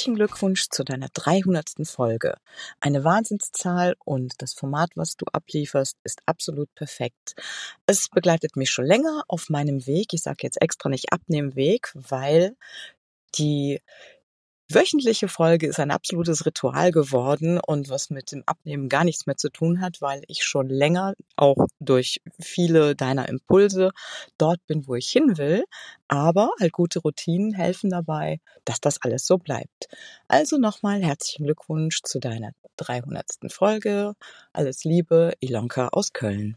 herzlichen Glückwunsch zu deiner 300. Folge. Eine Wahnsinnszahl und das Format, was du ablieferst, ist absolut perfekt. Es begleitet mich schon länger auf meinem Weg. Ich sage jetzt extra nicht abnehmen Weg, weil die wöchentliche Folge ist ein absolutes Ritual geworden und was mit dem Abnehmen gar nichts mehr zu tun hat, weil ich schon länger auch durch viele deiner Impulse dort bin, wo ich hin will. Aber halt gute Routinen helfen dabei, dass das alles so bleibt. Also nochmal herzlichen Glückwunsch zu deiner 300. Folge. Alles Liebe, Ilonka aus Köln.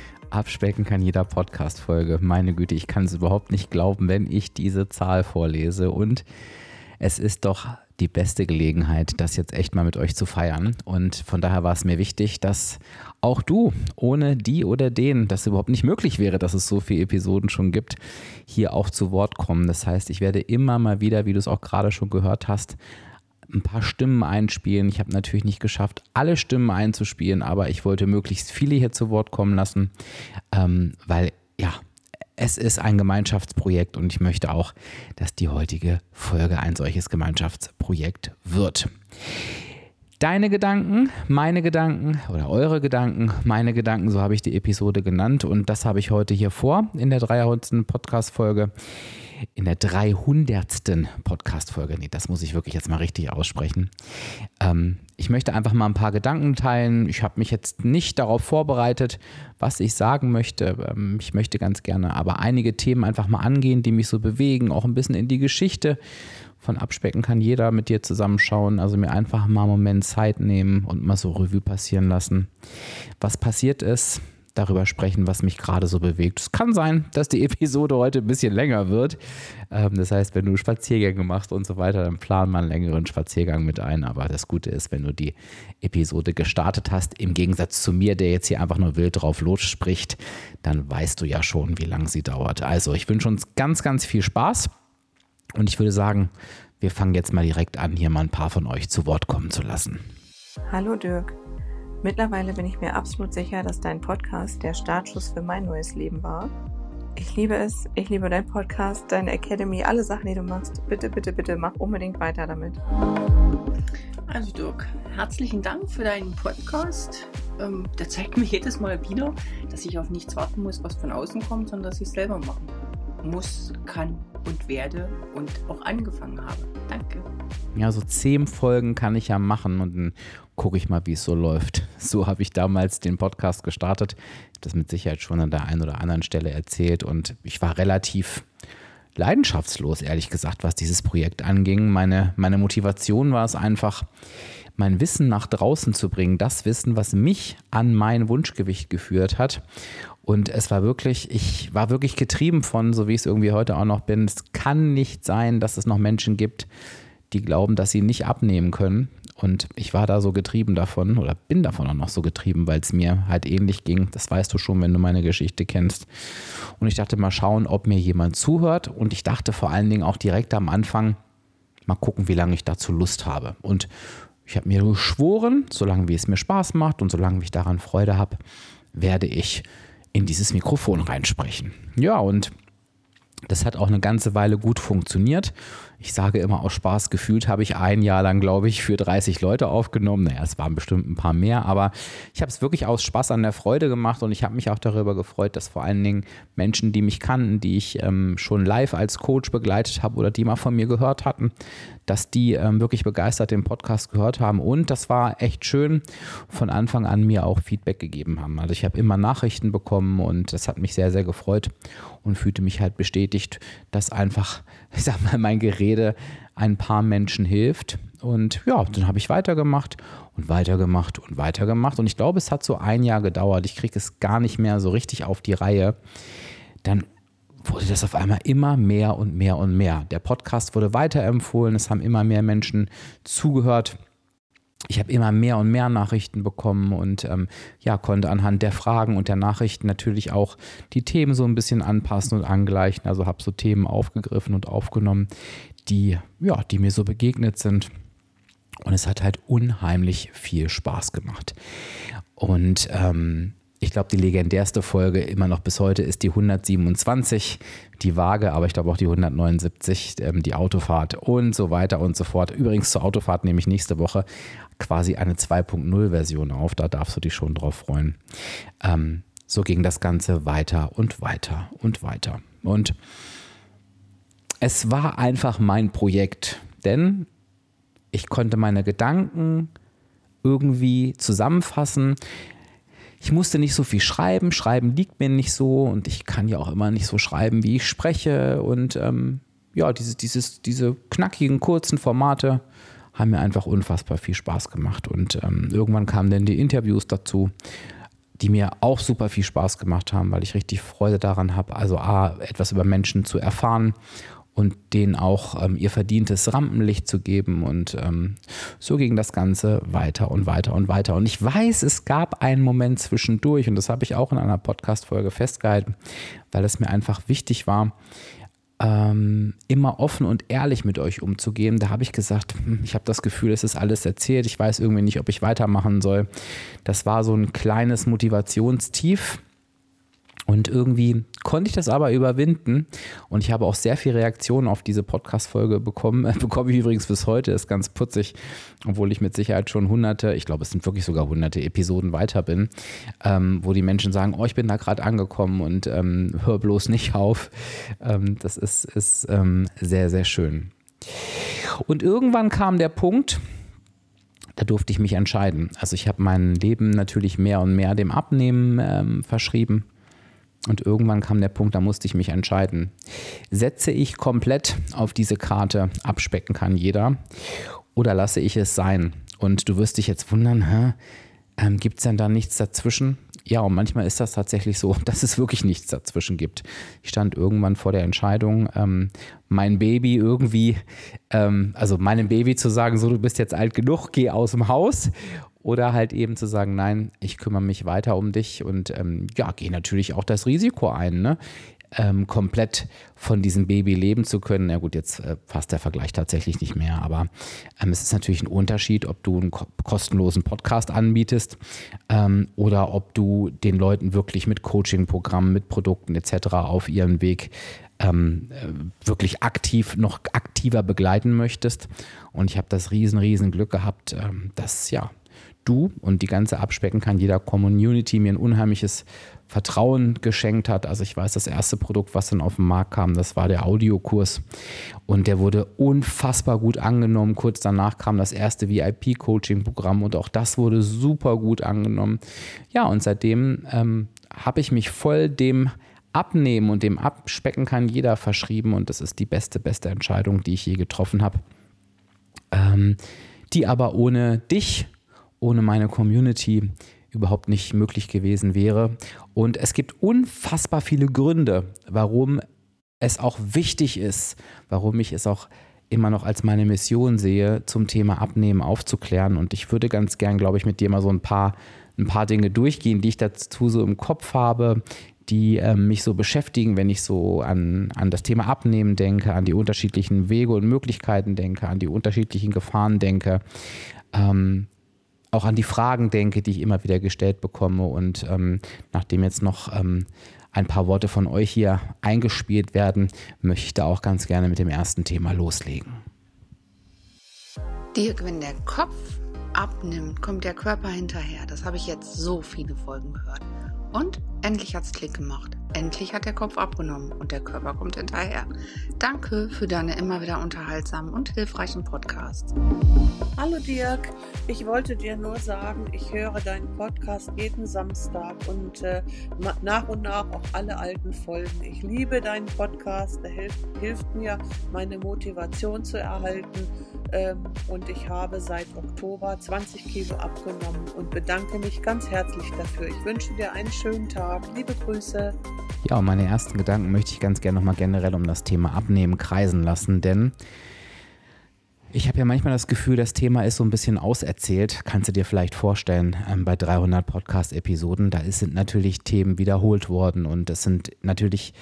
Abspecken kann jeder Podcast-Folge. Meine Güte, ich kann es überhaupt nicht glauben, wenn ich diese Zahl vorlese. Und es ist doch die beste Gelegenheit, das jetzt echt mal mit euch zu feiern. Und von daher war es mir wichtig, dass auch du ohne die oder den, das überhaupt nicht möglich wäre, dass es so viele Episoden schon gibt, hier auch zu Wort kommen. Das heißt, ich werde immer mal wieder, wie du es auch gerade schon gehört hast, ein paar Stimmen einspielen. Ich habe natürlich nicht geschafft, alle Stimmen einzuspielen, aber ich wollte möglichst viele hier zu Wort kommen lassen, ähm, weil ja, es ist ein Gemeinschaftsprojekt und ich möchte auch, dass die heutige Folge ein solches Gemeinschaftsprojekt wird. Deine Gedanken, meine Gedanken oder eure Gedanken, meine Gedanken, so habe ich die Episode genannt und das habe ich heute hier vor in der 300. Podcast-Folge in der 300. Podcast-Folge. Nee, das muss ich wirklich jetzt mal richtig aussprechen. Ähm, ich möchte einfach mal ein paar Gedanken teilen. Ich habe mich jetzt nicht darauf vorbereitet, was ich sagen möchte. Ähm, ich möchte ganz gerne aber einige Themen einfach mal angehen, die mich so bewegen, auch ein bisschen in die Geschichte von Abspecken kann jeder mit dir zusammenschauen. Also mir einfach mal einen Moment Zeit nehmen und mal so Revue passieren lassen. Was passiert ist, darüber sprechen, was mich gerade so bewegt. Es kann sein, dass die Episode heute ein bisschen länger wird. Ähm, das heißt, wenn du Spaziergänge machst und so weiter, dann plan mal einen längeren Spaziergang mit ein. Aber das Gute ist, wenn du die Episode gestartet hast, im Gegensatz zu mir, der jetzt hier einfach nur wild drauf losspricht, dann weißt du ja schon, wie lange sie dauert. Also ich wünsche uns ganz, ganz viel Spaß. Und ich würde sagen, wir fangen jetzt mal direkt an, hier mal ein paar von euch zu Wort kommen zu lassen. Hallo Dirk. Mittlerweile bin ich mir absolut sicher, dass dein Podcast der Startschuss für mein neues Leben war. Ich liebe es. Ich liebe deinen Podcast, deine Academy, alle Sachen, die du machst. Bitte, bitte, bitte, mach unbedingt weiter damit. Also Dirk, herzlichen Dank für deinen Podcast. Ähm, der zeigt mir jedes Mal wieder, dass ich auf nichts warten muss, was von außen kommt, sondern dass ich es selber machen muss, kann und werde und auch angefangen habe. Danke. Ja, so zehn Folgen kann ich ja machen und dann gucke ich mal, wie es so läuft. So habe ich damals den Podcast gestartet. Ich habe das mit Sicherheit schon an der einen oder anderen Stelle erzählt und ich war relativ leidenschaftslos, ehrlich gesagt, was dieses Projekt anging. Meine, meine Motivation war es einfach, mein Wissen nach draußen zu bringen, das Wissen, was mich an mein Wunschgewicht geführt hat. Und es war wirklich, ich war wirklich getrieben von, so wie ich es irgendwie heute auch noch bin. Es kann nicht sein, dass es noch Menschen gibt, die glauben, dass sie nicht abnehmen können. Und ich war da so getrieben davon oder bin davon auch noch so getrieben, weil es mir halt ähnlich ging. Das weißt du schon, wenn du meine Geschichte kennst. Und ich dachte mal schauen, ob mir jemand zuhört. Und ich dachte vor allen Dingen auch direkt am Anfang, mal gucken, wie lange ich dazu Lust habe. Und ich habe mir geschworen, solange wie es mir Spaß macht und solange ich daran Freude habe, werde ich in dieses Mikrofon reinsprechen. Ja, und das hat auch eine ganze Weile gut funktioniert. Ich sage immer aus Spaß, gefühlt habe ich ein Jahr lang, glaube ich, für 30 Leute aufgenommen. Naja, es waren bestimmt ein paar mehr, aber ich habe es wirklich aus Spaß an der Freude gemacht und ich habe mich auch darüber gefreut, dass vor allen Dingen Menschen, die mich kannten, die ich ähm, schon live als Coach begleitet habe oder die mal von mir gehört hatten, dass die ähm, wirklich begeistert den Podcast gehört haben. Und das war echt schön, von Anfang an mir auch Feedback gegeben haben. Also ich habe immer Nachrichten bekommen und das hat mich sehr, sehr gefreut. und fühlte mich halt bestätigt, dass einfach, ich sag mal, mein Gerede ein paar Menschen hilft. Und ja, dann habe ich weitergemacht und weitergemacht und weitergemacht. Und ich glaube, es hat so ein Jahr gedauert. Ich kriege es gar nicht mehr so richtig auf die Reihe. Dann wurde das auf einmal immer mehr und mehr und mehr. Der Podcast wurde weiterempfohlen, es haben immer mehr Menschen zugehört. Ich habe immer mehr und mehr Nachrichten bekommen und ähm, ja, konnte anhand der Fragen und der Nachrichten natürlich auch die Themen so ein bisschen anpassen und angleichen. Also habe so Themen aufgegriffen und aufgenommen, die, ja, die mir so begegnet sind. Und es hat halt unheimlich viel Spaß gemacht. Und ähm, ich glaube, die legendärste Folge immer noch bis heute ist die 127, die Waage, aber ich glaube auch die 179, ähm, die Autofahrt und so weiter und so fort. Übrigens zur Autofahrt nehme ich nächste Woche quasi eine 2.0-Version auf, da darfst du dich schon drauf freuen. Ähm, so ging das Ganze weiter und weiter und weiter. Und es war einfach mein Projekt, denn ich konnte meine Gedanken irgendwie zusammenfassen ich musste nicht so viel schreiben. Schreiben liegt mir nicht so und ich kann ja auch immer nicht so schreiben, wie ich spreche. Und ähm, ja, diese, dieses, diese knackigen, kurzen Formate haben mir einfach unfassbar viel Spaß gemacht. Und ähm, irgendwann kamen dann die Interviews dazu, die mir auch super viel Spaß gemacht haben, weil ich richtig Freude daran habe, also A, etwas über Menschen zu erfahren und denen auch ähm, ihr verdientes Rampenlicht zu geben. Und ähm, so ging das Ganze weiter und weiter und weiter. Und ich weiß, es gab einen Moment zwischendurch, und das habe ich auch in einer Podcast-Folge festgehalten, weil es mir einfach wichtig war, ähm, immer offen und ehrlich mit euch umzugehen. Da habe ich gesagt, hm, ich habe das Gefühl, es ist alles erzählt. Ich weiß irgendwie nicht, ob ich weitermachen soll. Das war so ein kleines Motivationstief und irgendwie konnte ich das aber überwinden. Und ich habe auch sehr viele Reaktionen auf diese Podcast-Folge bekommen. bekomme ich übrigens bis heute, ist ganz putzig, obwohl ich mit Sicherheit schon hunderte, ich glaube, es sind wirklich sogar hunderte Episoden weiter bin, ähm, wo die Menschen sagen: Oh, ich bin da gerade angekommen und ähm, hör bloß nicht auf. Ähm, das ist, ist ähm, sehr, sehr schön. Und irgendwann kam der Punkt, da durfte ich mich entscheiden. Also ich habe mein Leben natürlich mehr und mehr dem Abnehmen ähm, verschrieben. Und irgendwann kam der Punkt, da musste ich mich entscheiden. Setze ich komplett auf diese Karte, abspecken kann jeder, oder lasse ich es sein? Und du wirst dich jetzt wundern? Ähm, gibt es denn da nichts dazwischen? Ja, und manchmal ist das tatsächlich so, dass es wirklich nichts dazwischen gibt. Ich stand irgendwann vor der Entscheidung, ähm, mein Baby irgendwie, ähm, also meinem Baby zu sagen, so du bist jetzt alt genug, geh aus dem Haus oder halt eben zu sagen, nein, ich kümmere mich weiter um dich und ähm, ja, gehe natürlich auch das Risiko ein, ne? Ähm, komplett von diesem Baby leben zu können. Ja gut, jetzt äh, passt der Vergleich tatsächlich nicht mehr, aber ähm, es ist natürlich ein Unterschied, ob du einen ko kostenlosen Podcast anbietest ähm, oder ob du den Leuten wirklich mit Coaching-Programmen, mit Produkten etc. auf ihren Weg ähm, äh, wirklich aktiv, noch aktiver begleiten möchtest. Und ich habe das riesen, riesen Glück gehabt, ähm, dass ja du und die ganze Abspecken kann jeder Community mir ein unheimliches Vertrauen geschenkt hat. Also ich weiß, das erste Produkt, was dann auf den Markt kam, das war der Audiokurs und der wurde unfassbar gut angenommen. Kurz danach kam das erste VIP-Coaching-Programm und auch das wurde super gut angenommen. Ja, und seitdem ähm, habe ich mich voll dem Abnehmen und dem Abspecken kann jeder verschrieben und das ist die beste, beste Entscheidung, die ich je getroffen habe. Ähm, die aber ohne dich ohne meine Community überhaupt nicht möglich gewesen wäre. Und es gibt unfassbar viele Gründe, warum es auch wichtig ist, warum ich es auch immer noch als meine Mission sehe, zum Thema Abnehmen aufzuklären. Und ich würde ganz gern, glaube ich, mit dir mal so ein paar, ein paar Dinge durchgehen, die ich dazu so im Kopf habe, die äh, mich so beschäftigen, wenn ich so an, an das Thema Abnehmen denke, an die unterschiedlichen Wege und Möglichkeiten denke, an die unterschiedlichen Gefahren denke. Ähm, auch an die Fragen denke, die ich immer wieder gestellt bekomme. Und ähm, nachdem jetzt noch ähm, ein paar Worte von euch hier eingespielt werden, möchte ich da auch ganz gerne mit dem ersten Thema loslegen. Dirk, wenn der Kopf abnimmt, kommt der Körper hinterher. Das habe ich jetzt so viele Folgen gehört. Und endlich hat es Klick gemacht. Endlich hat der Kopf abgenommen und der Körper kommt hinterher. Danke für deine immer wieder unterhaltsamen und hilfreichen Podcasts. Hallo Dirk, ich wollte dir nur sagen, ich höre deinen Podcast jeden Samstag und äh, nach und nach auch alle alten Folgen. Ich liebe deinen Podcast, der hilft, hilft mir, meine Motivation zu erhalten und ich habe seit Oktober 20 Kilo abgenommen und bedanke mich ganz herzlich dafür. Ich wünsche dir einen schönen Tag. Liebe Grüße. Ja, und meine ersten Gedanken möchte ich ganz gerne nochmal generell um das Thema Abnehmen kreisen lassen, denn ich habe ja manchmal das Gefühl, das Thema ist so ein bisschen auserzählt. Kannst du dir vielleicht vorstellen, ähm, bei 300 Podcast-Episoden, da sind natürlich Themen wiederholt worden und es sind natürlich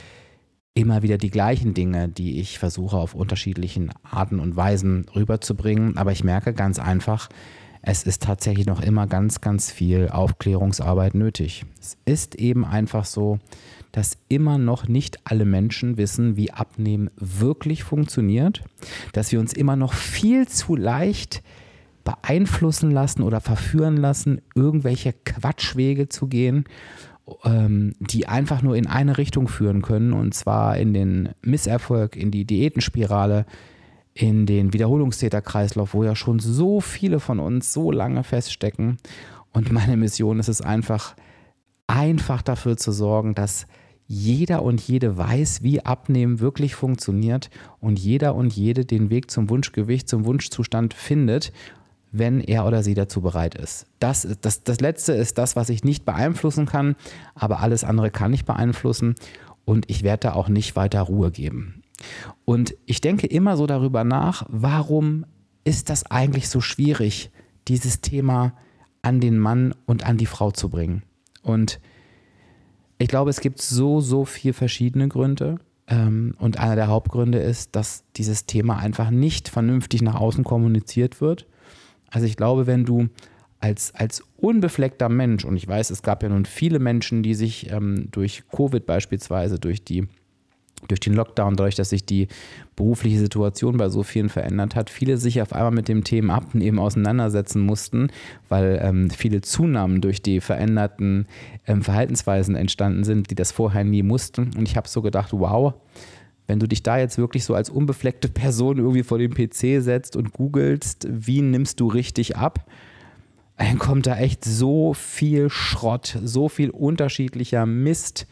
immer wieder die gleichen Dinge, die ich versuche auf unterschiedlichen Arten und Weisen rüberzubringen. Aber ich merke ganz einfach, es ist tatsächlich noch immer ganz, ganz viel Aufklärungsarbeit nötig. Es ist eben einfach so, dass immer noch nicht alle Menschen wissen, wie Abnehmen wirklich funktioniert, dass wir uns immer noch viel zu leicht beeinflussen lassen oder verführen lassen, irgendwelche Quatschwege zu gehen, ähm, die einfach nur in eine Richtung führen können, und zwar in den Misserfolg, in die Diätenspirale, in den Wiederholungstäterkreislauf, wo ja schon so viele von uns so lange feststecken. Und meine Mission ist es einfach, einfach dafür zu sorgen, dass jeder und jede weiß, wie Abnehmen wirklich funktioniert und jeder und jede den Weg zum Wunschgewicht, zum Wunschzustand findet, wenn er oder sie dazu bereit ist. Das, das, das Letzte ist das, was ich nicht beeinflussen kann, aber alles andere kann ich beeinflussen und ich werde da auch nicht weiter Ruhe geben. Und ich denke immer so darüber nach, warum ist das eigentlich so schwierig, dieses Thema an den Mann und an die Frau zu bringen? Und ich glaube, es gibt so, so viele verschiedene Gründe. Ähm, und einer der Hauptgründe ist, dass dieses Thema einfach nicht vernünftig nach außen kommuniziert wird. Also ich glaube, wenn du als, als unbefleckter Mensch, und ich weiß, es gab ja nun viele Menschen, die sich ähm, durch Covid beispielsweise, durch die durch den Lockdown, dadurch, dass sich die berufliche Situation bei so vielen verändert hat, viele sich auf einmal mit dem Thema Abnehmen auseinandersetzen mussten, weil ähm, viele Zunahmen durch die veränderten ähm, Verhaltensweisen entstanden sind, die das vorher nie mussten. Und ich habe so gedacht, wow, wenn du dich da jetzt wirklich so als unbefleckte Person irgendwie vor den PC setzt und googelst, wie nimmst du richtig ab, dann kommt da echt so viel Schrott, so viel unterschiedlicher Mist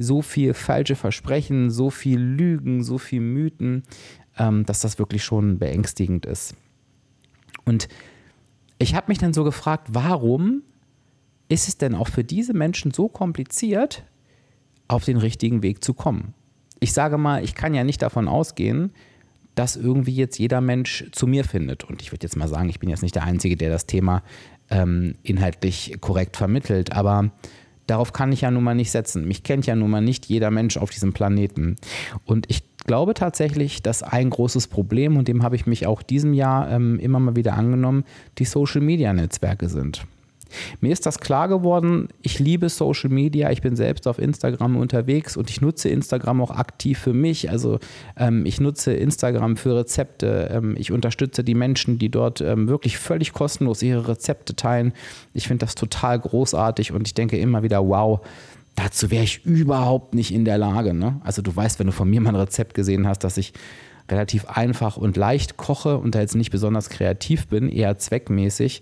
so viel falsche Versprechen, so viel Lügen, so viel Mythen, ähm, dass das wirklich schon beängstigend ist. Und ich habe mich dann so gefragt, warum ist es denn auch für diese Menschen so kompliziert, auf den richtigen Weg zu kommen? Ich sage mal, ich kann ja nicht davon ausgehen, dass irgendwie jetzt jeder Mensch zu mir findet. Und ich würde jetzt mal sagen, ich bin jetzt nicht der Einzige, der das Thema ähm, inhaltlich korrekt vermittelt, aber Darauf kann ich ja nun mal nicht setzen. Mich kennt ja nun mal nicht jeder Mensch auf diesem Planeten. Und ich glaube tatsächlich, dass ein großes Problem, und dem habe ich mich auch diesem Jahr ähm, immer mal wieder angenommen, die Social-Media-Netzwerke sind. Mir ist das klar geworden, ich liebe Social Media, ich bin selbst auf Instagram unterwegs und ich nutze Instagram auch aktiv für mich. Also ähm, ich nutze Instagram für Rezepte, ähm, ich unterstütze die Menschen, die dort ähm, wirklich völlig kostenlos ihre Rezepte teilen. Ich finde das total großartig und ich denke immer wieder, wow, dazu wäre ich überhaupt nicht in der Lage. Ne? Also du weißt, wenn du von mir mal ein Rezept gesehen hast, dass ich relativ einfach und leicht koche und da jetzt nicht besonders kreativ bin, eher zweckmäßig.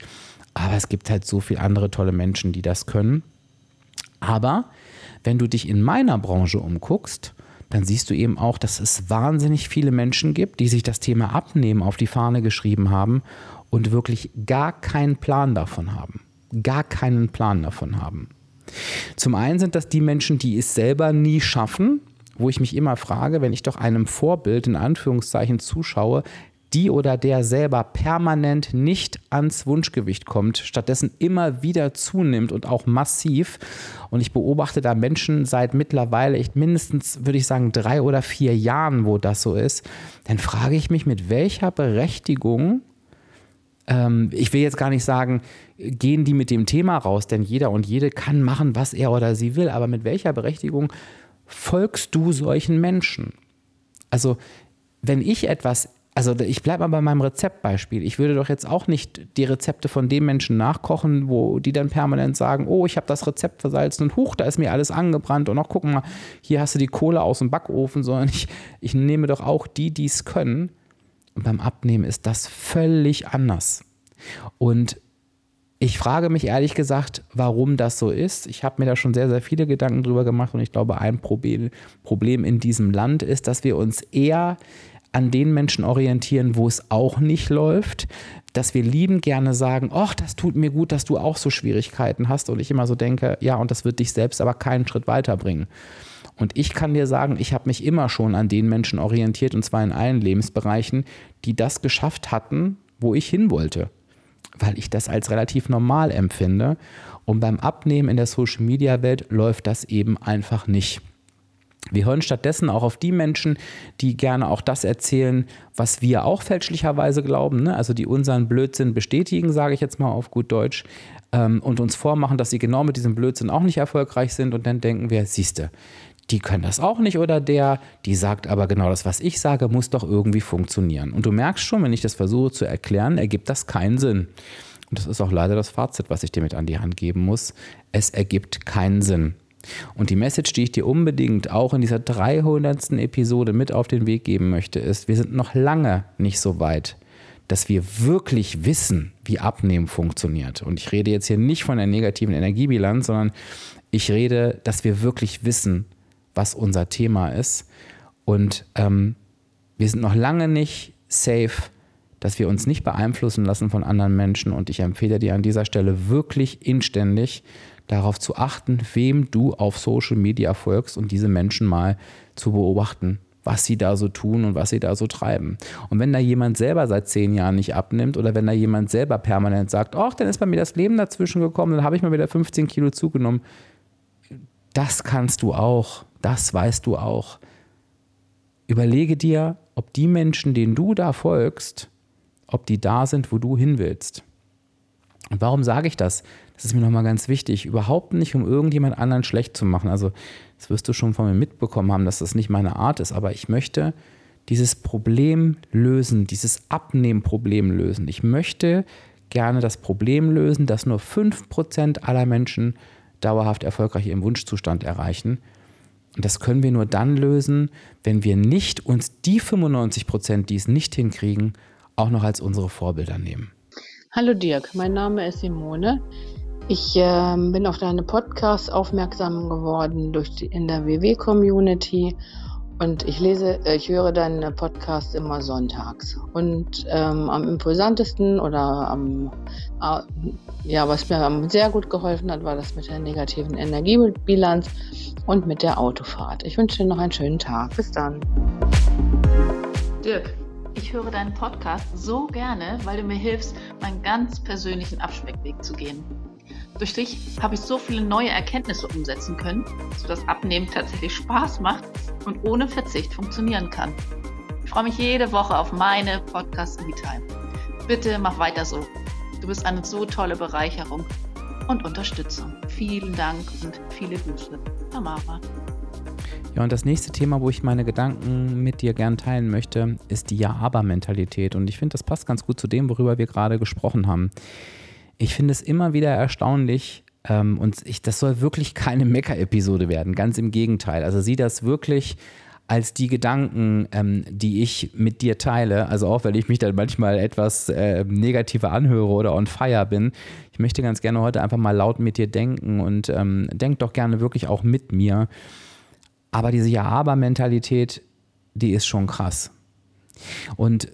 Aber es gibt halt so viele andere tolle Menschen, die das können. Aber wenn du dich in meiner Branche umguckst, dann siehst du eben auch, dass es wahnsinnig viele Menschen gibt, die sich das Thema Abnehmen auf die Fahne geschrieben haben und wirklich gar keinen Plan davon haben. Gar keinen Plan davon haben. Zum einen sind das die Menschen, die es selber nie schaffen, wo ich mich immer frage, wenn ich doch einem Vorbild in Anführungszeichen zuschaue, die oder der selber permanent nicht ans Wunschgewicht kommt, stattdessen immer wieder zunimmt und auch massiv. Und ich beobachte da Menschen seit mittlerweile echt mindestens, würde ich sagen, drei oder vier Jahren, wo das so ist. Dann frage ich mich, mit welcher Berechtigung ähm, ich will jetzt gar nicht sagen, gehen die mit dem Thema raus, denn jeder und jede kann machen, was er oder sie will, aber mit welcher Berechtigung folgst du solchen Menschen? Also, wenn ich etwas also ich bleibe mal bei meinem Rezeptbeispiel. Ich würde doch jetzt auch nicht die Rezepte von den Menschen nachkochen, wo die dann permanent sagen, oh, ich habe das Rezept versalzen und huch, da ist mir alles angebrannt und auch guck mal, hier hast du die Kohle aus dem Backofen, sondern ich, ich nehme doch auch die, die es können. Und beim Abnehmen ist das völlig anders. Und ich frage mich ehrlich gesagt, warum das so ist. Ich habe mir da schon sehr, sehr viele Gedanken drüber gemacht und ich glaube, ein Problem, Problem in diesem Land ist, dass wir uns eher an den Menschen orientieren, wo es auch nicht läuft, dass wir lieben gerne sagen, ach, das tut mir gut, dass du auch so Schwierigkeiten hast und ich immer so denke, ja, und das wird dich selbst aber keinen Schritt weiterbringen. Und ich kann dir sagen, ich habe mich immer schon an den Menschen orientiert, und zwar in allen Lebensbereichen, die das geschafft hatten, wo ich hin wollte, weil ich das als relativ normal empfinde. Und beim Abnehmen in der Social-Media-Welt läuft das eben einfach nicht. Wir hören stattdessen auch auf die Menschen, die gerne auch das erzählen, was wir auch fälschlicherweise glauben, ne? also die unseren Blödsinn bestätigen, sage ich jetzt mal auf gut Deutsch, ähm, und uns vormachen, dass sie genau mit diesem Blödsinn auch nicht erfolgreich sind und dann denken wir, siehste, die können das auch nicht oder der, die sagt aber genau das, was ich sage, muss doch irgendwie funktionieren. Und du merkst schon, wenn ich das versuche zu erklären, ergibt das keinen Sinn. Und das ist auch leider das Fazit, was ich dir mit an die Hand geben muss. Es ergibt keinen Sinn. Und die Message, die ich dir unbedingt auch in dieser 300. Episode mit auf den Weg geben möchte, ist, wir sind noch lange nicht so weit, dass wir wirklich wissen, wie Abnehmen funktioniert. Und ich rede jetzt hier nicht von der negativen Energiebilanz, sondern ich rede, dass wir wirklich wissen, was unser Thema ist. Und ähm, wir sind noch lange nicht safe, dass wir uns nicht beeinflussen lassen von anderen Menschen. Und ich empfehle dir an dieser Stelle wirklich inständig, darauf zu achten, wem du auf Social Media folgst und diese Menschen mal zu beobachten, was sie da so tun und was sie da so treiben. Und wenn da jemand selber seit zehn Jahren nicht abnimmt oder wenn da jemand selber permanent sagt, ach, dann ist bei mir das Leben dazwischen gekommen, dann habe ich mal wieder 15 Kilo zugenommen, das kannst du auch, das weißt du auch. Überlege dir, ob die Menschen, denen du da folgst, ob die da sind, wo du hin willst. Und warum sage ich das? Das ist mir nochmal ganz wichtig. Überhaupt nicht, um irgendjemand anderen schlecht zu machen. Also, das wirst du schon von mir mitbekommen haben, dass das nicht meine Art ist. Aber ich möchte dieses Problem lösen, dieses Abnehmproblem lösen. Ich möchte gerne das Problem lösen, dass nur 5% aller Menschen dauerhaft erfolgreich ihren Wunschzustand erreichen. Und das können wir nur dann lösen, wenn wir nicht uns die 95% die es nicht hinkriegen, auch noch als unsere Vorbilder nehmen. Hallo Dirk, mein Name ist Simone. Ich äh, bin auf deine Podcasts aufmerksam geworden durch die, in der WW-Community und ich lese, äh, ich höre deine Podcasts immer sonntags. Und ähm, am impulsantesten oder am, ja, was mir sehr gut geholfen hat, war das mit der negativen Energiebilanz und mit der Autofahrt. Ich wünsche dir noch einen schönen Tag. Bis dann. Dirk, ich höre deinen Podcast so gerne, weil du mir hilfst, meinen ganz persönlichen Abspeckweg zu gehen. Durch dich habe ich so viele neue Erkenntnisse umsetzen können, sodass Abnehmen tatsächlich Spaß macht und ohne Verzicht funktionieren kann. Ich freue mich jede Woche auf meine Podcast Me-Time. Bitte mach weiter so. Du bist eine so tolle Bereicherung und Unterstützung. Vielen Dank und viele Grüße. Tamara. Ja, und das nächste Thema, wo ich meine Gedanken mit dir gern teilen möchte, ist die Ja-Aber-Mentalität. Und ich finde, das passt ganz gut zu dem, worüber wir gerade gesprochen haben. Ich finde es immer wieder erstaunlich, ähm, und ich, das soll wirklich keine Mecker-Episode werden, ganz im Gegenteil. Also sieh das wirklich als die Gedanken, ähm, die ich mit dir teile, also auch wenn ich mich dann manchmal etwas äh, negativer anhöre oder on fire bin, ich möchte ganz gerne heute einfach mal laut mit dir denken und ähm, denk doch gerne wirklich auch mit mir. Aber diese Ja-Aber-Mentalität, die ist schon krass. Und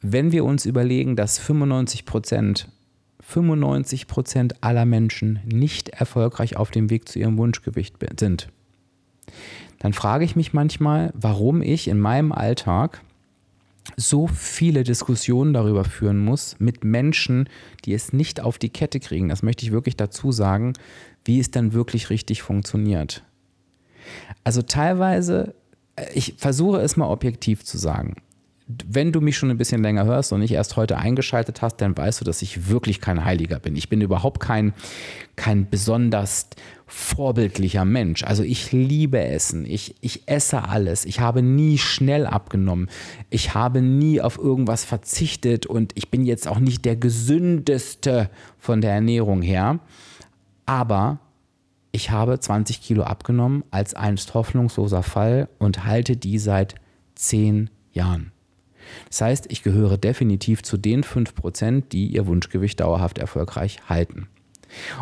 wenn wir uns überlegen, dass 95 Prozent 95 Prozent aller Menschen nicht erfolgreich auf dem Weg zu ihrem Wunschgewicht sind, dann frage ich mich manchmal, warum ich in meinem Alltag so viele Diskussionen darüber führen muss mit Menschen, die es nicht auf die Kette kriegen. Das möchte ich wirklich dazu sagen, wie es dann wirklich richtig funktioniert. Also teilweise, äh, ich versuche es mal objektiv zu sagen. Wenn du mich schon ein bisschen länger hörst und nicht erst heute eingeschaltet hast, dann weißt du, dass ich wirklich kein Heiliger bin. Ich bin überhaupt kein, kein besonders vorbildlicher Mensch. Also ich liebe Essen. Ich, ich esse alles. Ich habe nie schnell abgenommen. Ich habe nie auf irgendwas verzichtet und ich bin jetzt auch nicht der gesündeste von der Ernährung her. Aber ich habe 20 Kilo abgenommen als einst hoffnungsloser Fall und halte die seit zehn Jahren. Das heißt, ich gehöre definitiv zu den 5%, die ihr Wunschgewicht dauerhaft erfolgreich halten.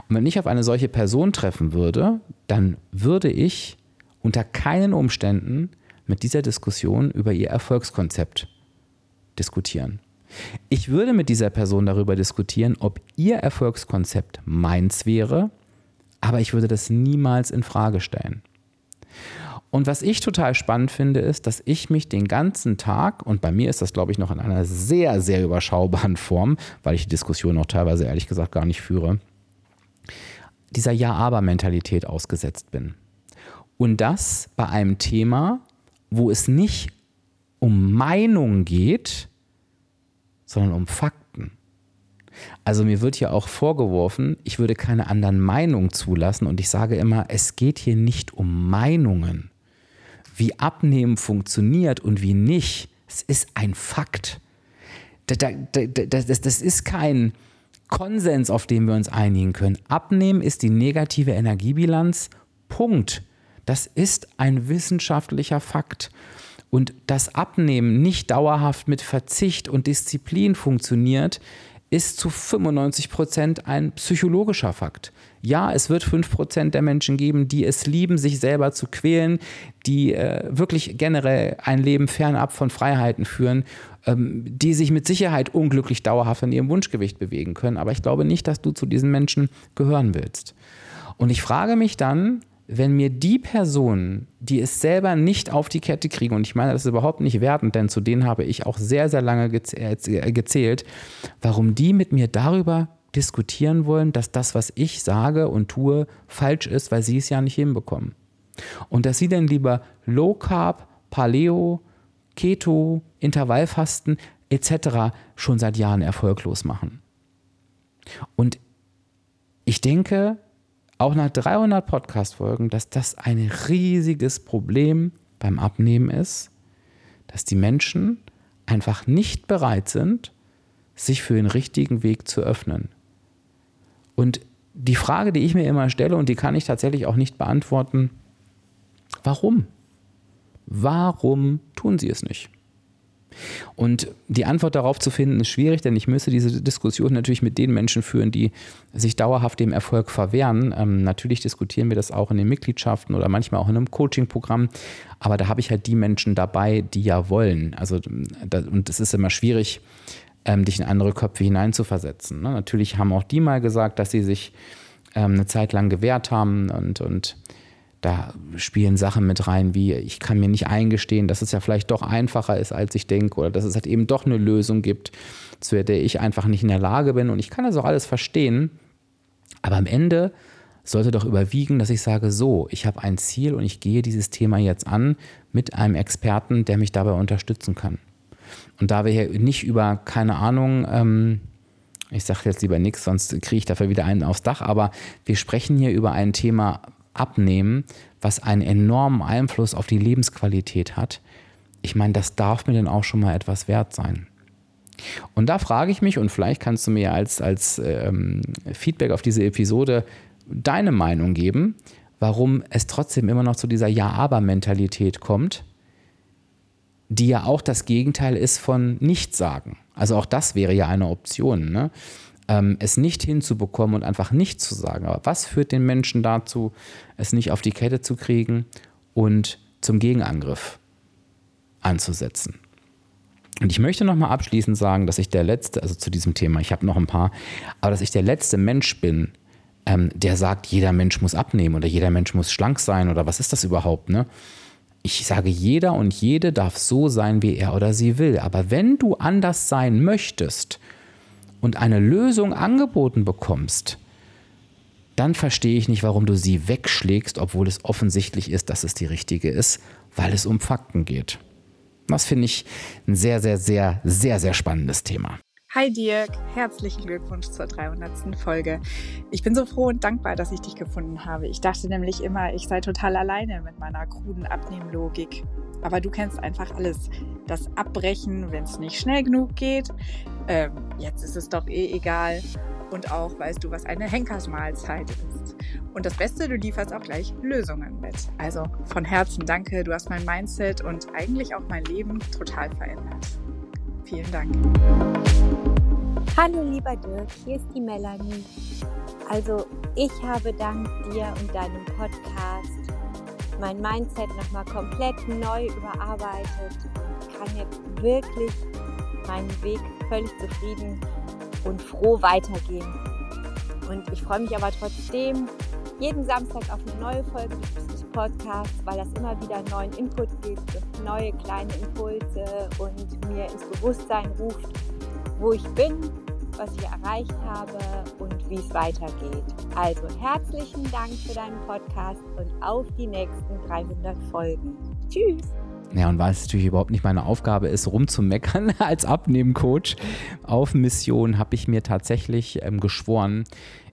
Und wenn ich auf eine solche Person treffen würde, dann würde ich unter keinen Umständen mit dieser Diskussion über ihr Erfolgskonzept diskutieren. Ich würde mit dieser Person darüber diskutieren, ob ihr Erfolgskonzept meins wäre, aber ich würde das niemals in Frage stellen. Und was ich total spannend finde, ist, dass ich mich den ganzen Tag, und bei mir ist das, glaube ich, noch in einer sehr, sehr überschaubaren Form, weil ich die Diskussion auch teilweise ehrlich gesagt gar nicht führe, dieser Ja-Aber-Mentalität ausgesetzt bin. Und das bei einem Thema, wo es nicht um Meinung geht, sondern um Fakten. Also mir wird hier auch vorgeworfen, ich würde keine anderen Meinungen zulassen und ich sage immer, es geht hier nicht um Meinungen wie Abnehmen funktioniert und wie nicht, es ist ein Fakt. Das, ist kein Konsens, auf den wir uns einigen können. Abnehmen ist die negative Energiebilanz. Punkt. Das ist ein wissenschaftlicher Fakt. Und das Abnehmen nicht dauerhaft mit Verzicht und Disziplin funktioniert, ist zu 95 Prozent ein psychologischer Fakt. Ja, es wird 5 Prozent der Menschen geben, die es lieben, sich selber zu quälen, die äh, wirklich generell ein Leben fernab von Freiheiten führen, ähm, die sich mit Sicherheit unglücklich dauerhaft in ihrem Wunschgewicht bewegen können. Aber ich glaube nicht, dass du zu diesen Menschen gehören willst. Und ich frage mich dann, wenn mir die Personen, die es selber nicht auf die Kette kriegen, und ich meine, das ist überhaupt nicht wertend, denn zu denen habe ich auch sehr, sehr lange äh, gezählt, warum die mit mir darüber diskutieren wollen, dass das, was ich sage und tue, falsch ist, weil sie es ja nicht hinbekommen. Und dass sie dann lieber Low Carb, Paleo, Keto, Intervallfasten etc. schon seit Jahren erfolglos machen. Und ich denke, auch nach 300 Podcast-Folgen, dass das ein riesiges Problem beim Abnehmen ist, dass die Menschen einfach nicht bereit sind, sich für den richtigen Weg zu öffnen. Und die Frage, die ich mir immer stelle, und die kann ich tatsächlich auch nicht beantworten, warum? Warum tun sie es nicht? Und die Antwort darauf zu finden, ist schwierig, denn ich müsste diese Diskussion natürlich mit den Menschen führen, die sich dauerhaft dem Erfolg verwehren. Ähm, natürlich diskutieren wir das auch in den Mitgliedschaften oder manchmal auch in einem Coaching-Programm. Aber da habe ich halt die Menschen dabei, die ja wollen. Also, da, und es ist immer schwierig, ähm, dich in andere Köpfe hineinzuversetzen. Ne? Natürlich haben auch die mal gesagt, dass sie sich ähm, eine Zeit lang gewehrt haben und, und da spielen Sachen mit rein, wie ich kann mir nicht eingestehen, dass es ja vielleicht doch einfacher ist, als ich denke, oder dass es halt eben doch eine Lösung gibt, zu der ich einfach nicht in der Lage bin. Und ich kann das auch alles verstehen. Aber am Ende sollte doch überwiegen, dass ich sage, so, ich habe ein Ziel und ich gehe dieses Thema jetzt an mit einem Experten, der mich dabei unterstützen kann. Und da wir hier nicht über, keine Ahnung, ähm, ich sage jetzt lieber nichts, sonst kriege ich dafür wieder einen aufs Dach, aber wir sprechen hier über ein Thema, abnehmen, was einen enormen Einfluss auf die Lebensqualität hat, ich meine, das darf mir dann auch schon mal etwas wert sein. Und da frage ich mich, und vielleicht kannst du mir als, als ähm, Feedback auf diese Episode deine Meinung geben, warum es trotzdem immer noch zu dieser Ja-Aber-Mentalität kommt, die ja auch das Gegenteil ist von Nichtsagen. Also auch das wäre ja eine Option. Ne? ähm, es nicht hinzubekommen und einfach nicht zu sagen. Aber was führt den Menschen dazu, es nicht auf die Kette zu kriegen und zum Gegenangriff anzusetzen? Und ich möchte nochmal abschließend sagen, dass ich der letzte, also zu diesem Thema, ich habe noch ein paar, aber dass ich der letzte Mensch bin, ähm, der sagt, jeder Mensch muss abnehmen oder jeder Mensch muss schlank sein oder was ist das überhaupt, ne? Ich sage, jeder und jede darf so sein, wie er oder sie will. Aber wenn du anders sein möchtest, und eine Lösung angeboten bekommst, dann verstehe ich nicht, warum du sie wegschlägst, obwohl es offensichtlich ist, dass es die richtige ist, weil es um Fakten geht. Das finde ich ein sehr, sehr, sehr, sehr, sehr spannendes Thema. Hi Dirk, herzlichen Glückwunsch zur 300. Folge. Ich bin so froh und dankbar, dass ich dich gefunden habe. Ich dachte nämlich immer, ich sei total alleine mit meiner kruden Abnehmlogik. Aber du kennst einfach alles. Das Abbrechen, wenn es nicht schnell genug geht. Ähm, jetzt ist es doch eh egal. Und auch weißt du, was eine Henkersmahlzeit ist. Und das Beste, du lieferst auch gleich Lösungen mit. Also von Herzen danke, du hast mein Mindset und eigentlich auch mein Leben total verändert. Vielen Dank. Hallo lieber Dirk, hier ist die Melanie. Also ich habe dank dir und deinem Podcast mein Mindset nochmal komplett neu überarbeitet und kann jetzt wirklich meinen Weg völlig zufrieden und froh weitergehen. Und ich freue mich aber trotzdem jeden Samstag auf eine neue Folge des Podcasts, weil das immer wieder neuen Input gibt, neue kleine Impulse und mir ins Bewusstsein ruft, wo ich bin, was ich erreicht habe und wie es weitergeht. Also herzlichen Dank für deinen Podcast und auf die nächsten 300 Folgen. Tschüss! Ja, und weil es natürlich überhaupt nicht meine Aufgabe ist, rumzumeckern als Abnehmcoach auf Mission, habe ich mir tatsächlich ähm, geschworen,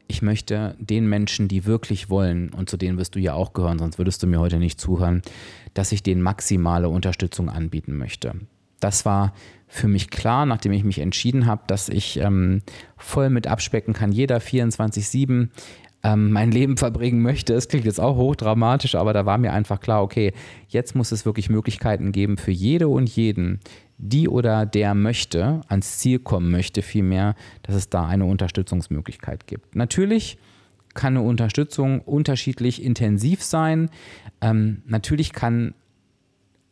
ich möchte den Menschen, die wirklich wollen, und zu denen wirst du ja auch gehören, sonst würdest du mir heute nicht zuhören, dass ich denen maximale Unterstützung anbieten möchte. Das war für mich klar, nachdem ich mich entschieden habe, dass ich ähm, voll mit abspecken kann, jeder 24-7 ähm, mein Leben verbringen möchte. Es klingt jetzt auch hochdramatisch, aber da war mir einfach klar, okay, jetzt muss es wirklich Möglichkeiten geben für jede und jeden, die oder der möchte, ans Ziel kommen möchte, vielmehr, dass es da eine Unterstützungsmöglichkeit gibt. Natürlich kann eine Unterstützung unterschiedlich intensiv sein. Ähm, natürlich kann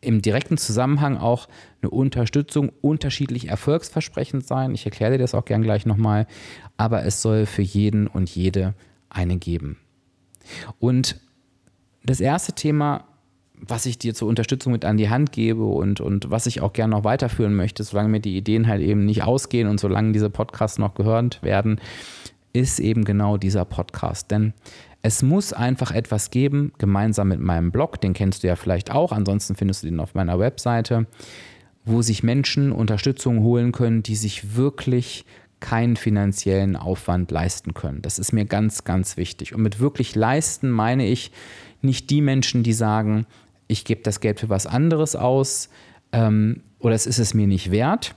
im direkten Zusammenhang auch eine Unterstützung unterschiedlich erfolgsversprechend sein. Ich erkläre dir das auch gern gleich nochmal. Aber es soll für jeden und jede eine geben. Und das erste Thema, was ich dir zur Unterstützung mit an die Hand gebe und, und was ich auch gerne noch weiterführen möchte, solange mir die Ideen halt eben nicht ausgehen und solange diese Podcasts noch gehört werden, ist eben genau dieser Podcast. Denn es muss einfach etwas geben, gemeinsam mit meinem Blog, den kennst du ja vielleicht auch, ansonsten findest du den auf meiner Webseite, wo sich Menschen Unterstützung holen können, die sich wirklich keinen finanziellen Aufwand leisten können. Das ist mir ganz, ganz wichtig. Und mit wirklich leisten meine ich nicht die Menschen, die sagen, ich gebe das Geld für was anderes aus ähm, oder es ist es mir nicht wert.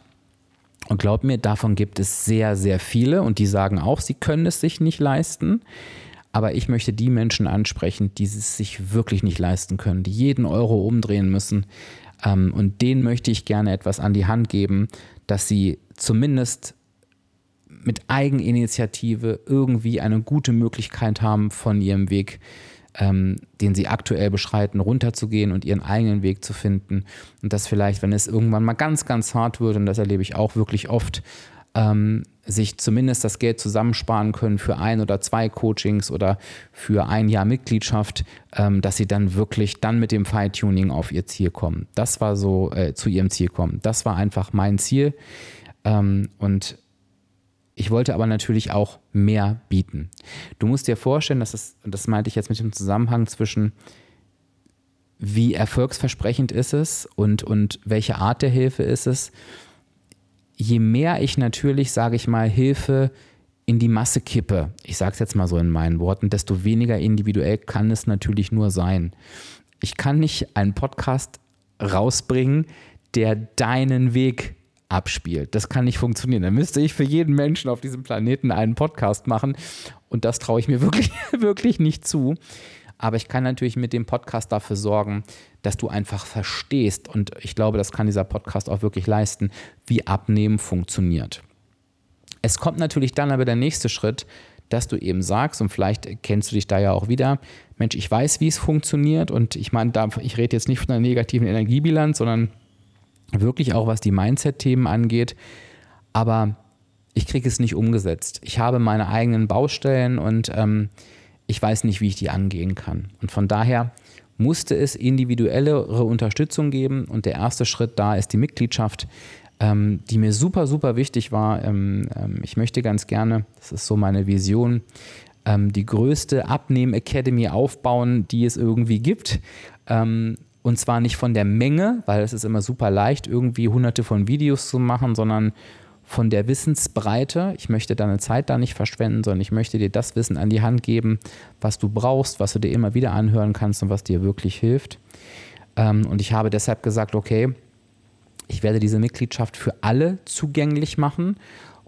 Und glaub mir, davon gibt es sehr, sehr viele und die sagen auch, sie können es sich nicht leisten. Aber ich möchte die Menschen ansprechen, die es sich wirklich nicht leisten können, die jeden Euro umdrehen müssen. Ähm, und denen möchte ich gerne etwas an die Hand geben, dass sie zumindest mit Eigeninitiative irgendwie eine gute Möglichkeit haben, von ihrem Weg, ähm, den sie aktuell beschreiten, runterzugehen und ihren eigenen Weg zu finden. Und dass vielleicht, wenn es irgendwann mal ganz, ganz hart wird, und das erlebe ich auch wirklich oft, ähm, sich zumindest das Geld zusammensparen können für ein oder zwei Coachings oder für ein Jahr Mitgliedschaft, ähm, dass sie dann wirklich dann mit dem Feintuning auf ihr Ziel kommen. Das war so, äh, zu ihrem Ziel kommen. Das war einfach mein Ziel. Ähm, und ich wollte aber natürlich auch mehr bieten. Du musst dir vorstellen, dass es, das meinte ich jetzt mit dem Zusammenhang zwischen wie erfolgsversprechend ist es und, und welche Art der Hilfe ist es. Je mehr ich natürlich, sage ich mal, Hilfe in die Masse kippe, ich sage es jetzt mal so in meinen Worten, desto weniger individuell kann es natürlich nur sein. Ich kann nicht einen Podcast rausbringen, der deinen Weg abspielt. Das kann nicht funktionieren. Dann müsste ich für jeden Menschen auf diesem Planeten einen Podcast machen und das traue ich mir wirklich, wirklich nicht zu. Aber ich kann natürlich mit dem Podcast dafür sorgen, dass du einfach verstehst und ich glaube, das kann dieser Podcast auch wirklich leisten, wie Abnehmen funktioniert. Es kommt natürlich dann aber der nächste Schritt, dass du eben sagst, und vielleicht kennst du dich da ja auch wieder, Mensch, ich weiß, wie es funktioniert und ich meine, ich rede jetzt nicht von einer negativen Energiebilanz, sondern wirklich auch was die Mindset-Themen angeht. Aber ich kriege es nicht umgesetzt. Ich habe meine eigenen Baustellen und ähm, ich weiß nicht, wie ich die angehen kann. Und von daher musste es individuellere Unterstützung geben. Und der erste Schritt da ist die Mitgliedschaft, ähm, die mir super, super wichtig war. Ähm, ähm ich möchte ganz gerne, das ist so meine Vision, ähm, die größte Abnehm-Academy aufbauen, die es irgendwie gibt. Und zwar nicht von der Menge, weil es ist immer super leicht, irgendwie hunderte von Videos zu machen, sondern von der Wissensbreite. Ich möchte deine Zeit da nicht verschwenden, sondern ich möchte dir das Wissen an die Hand geben, was du brauchst, was du dir immer wieder anhören kannst und was dir wirklich hilft. Ähm, und ich habe deshalb gesagt, okay, ich werde diese Mitgliedschaft für alle zugänglich machen.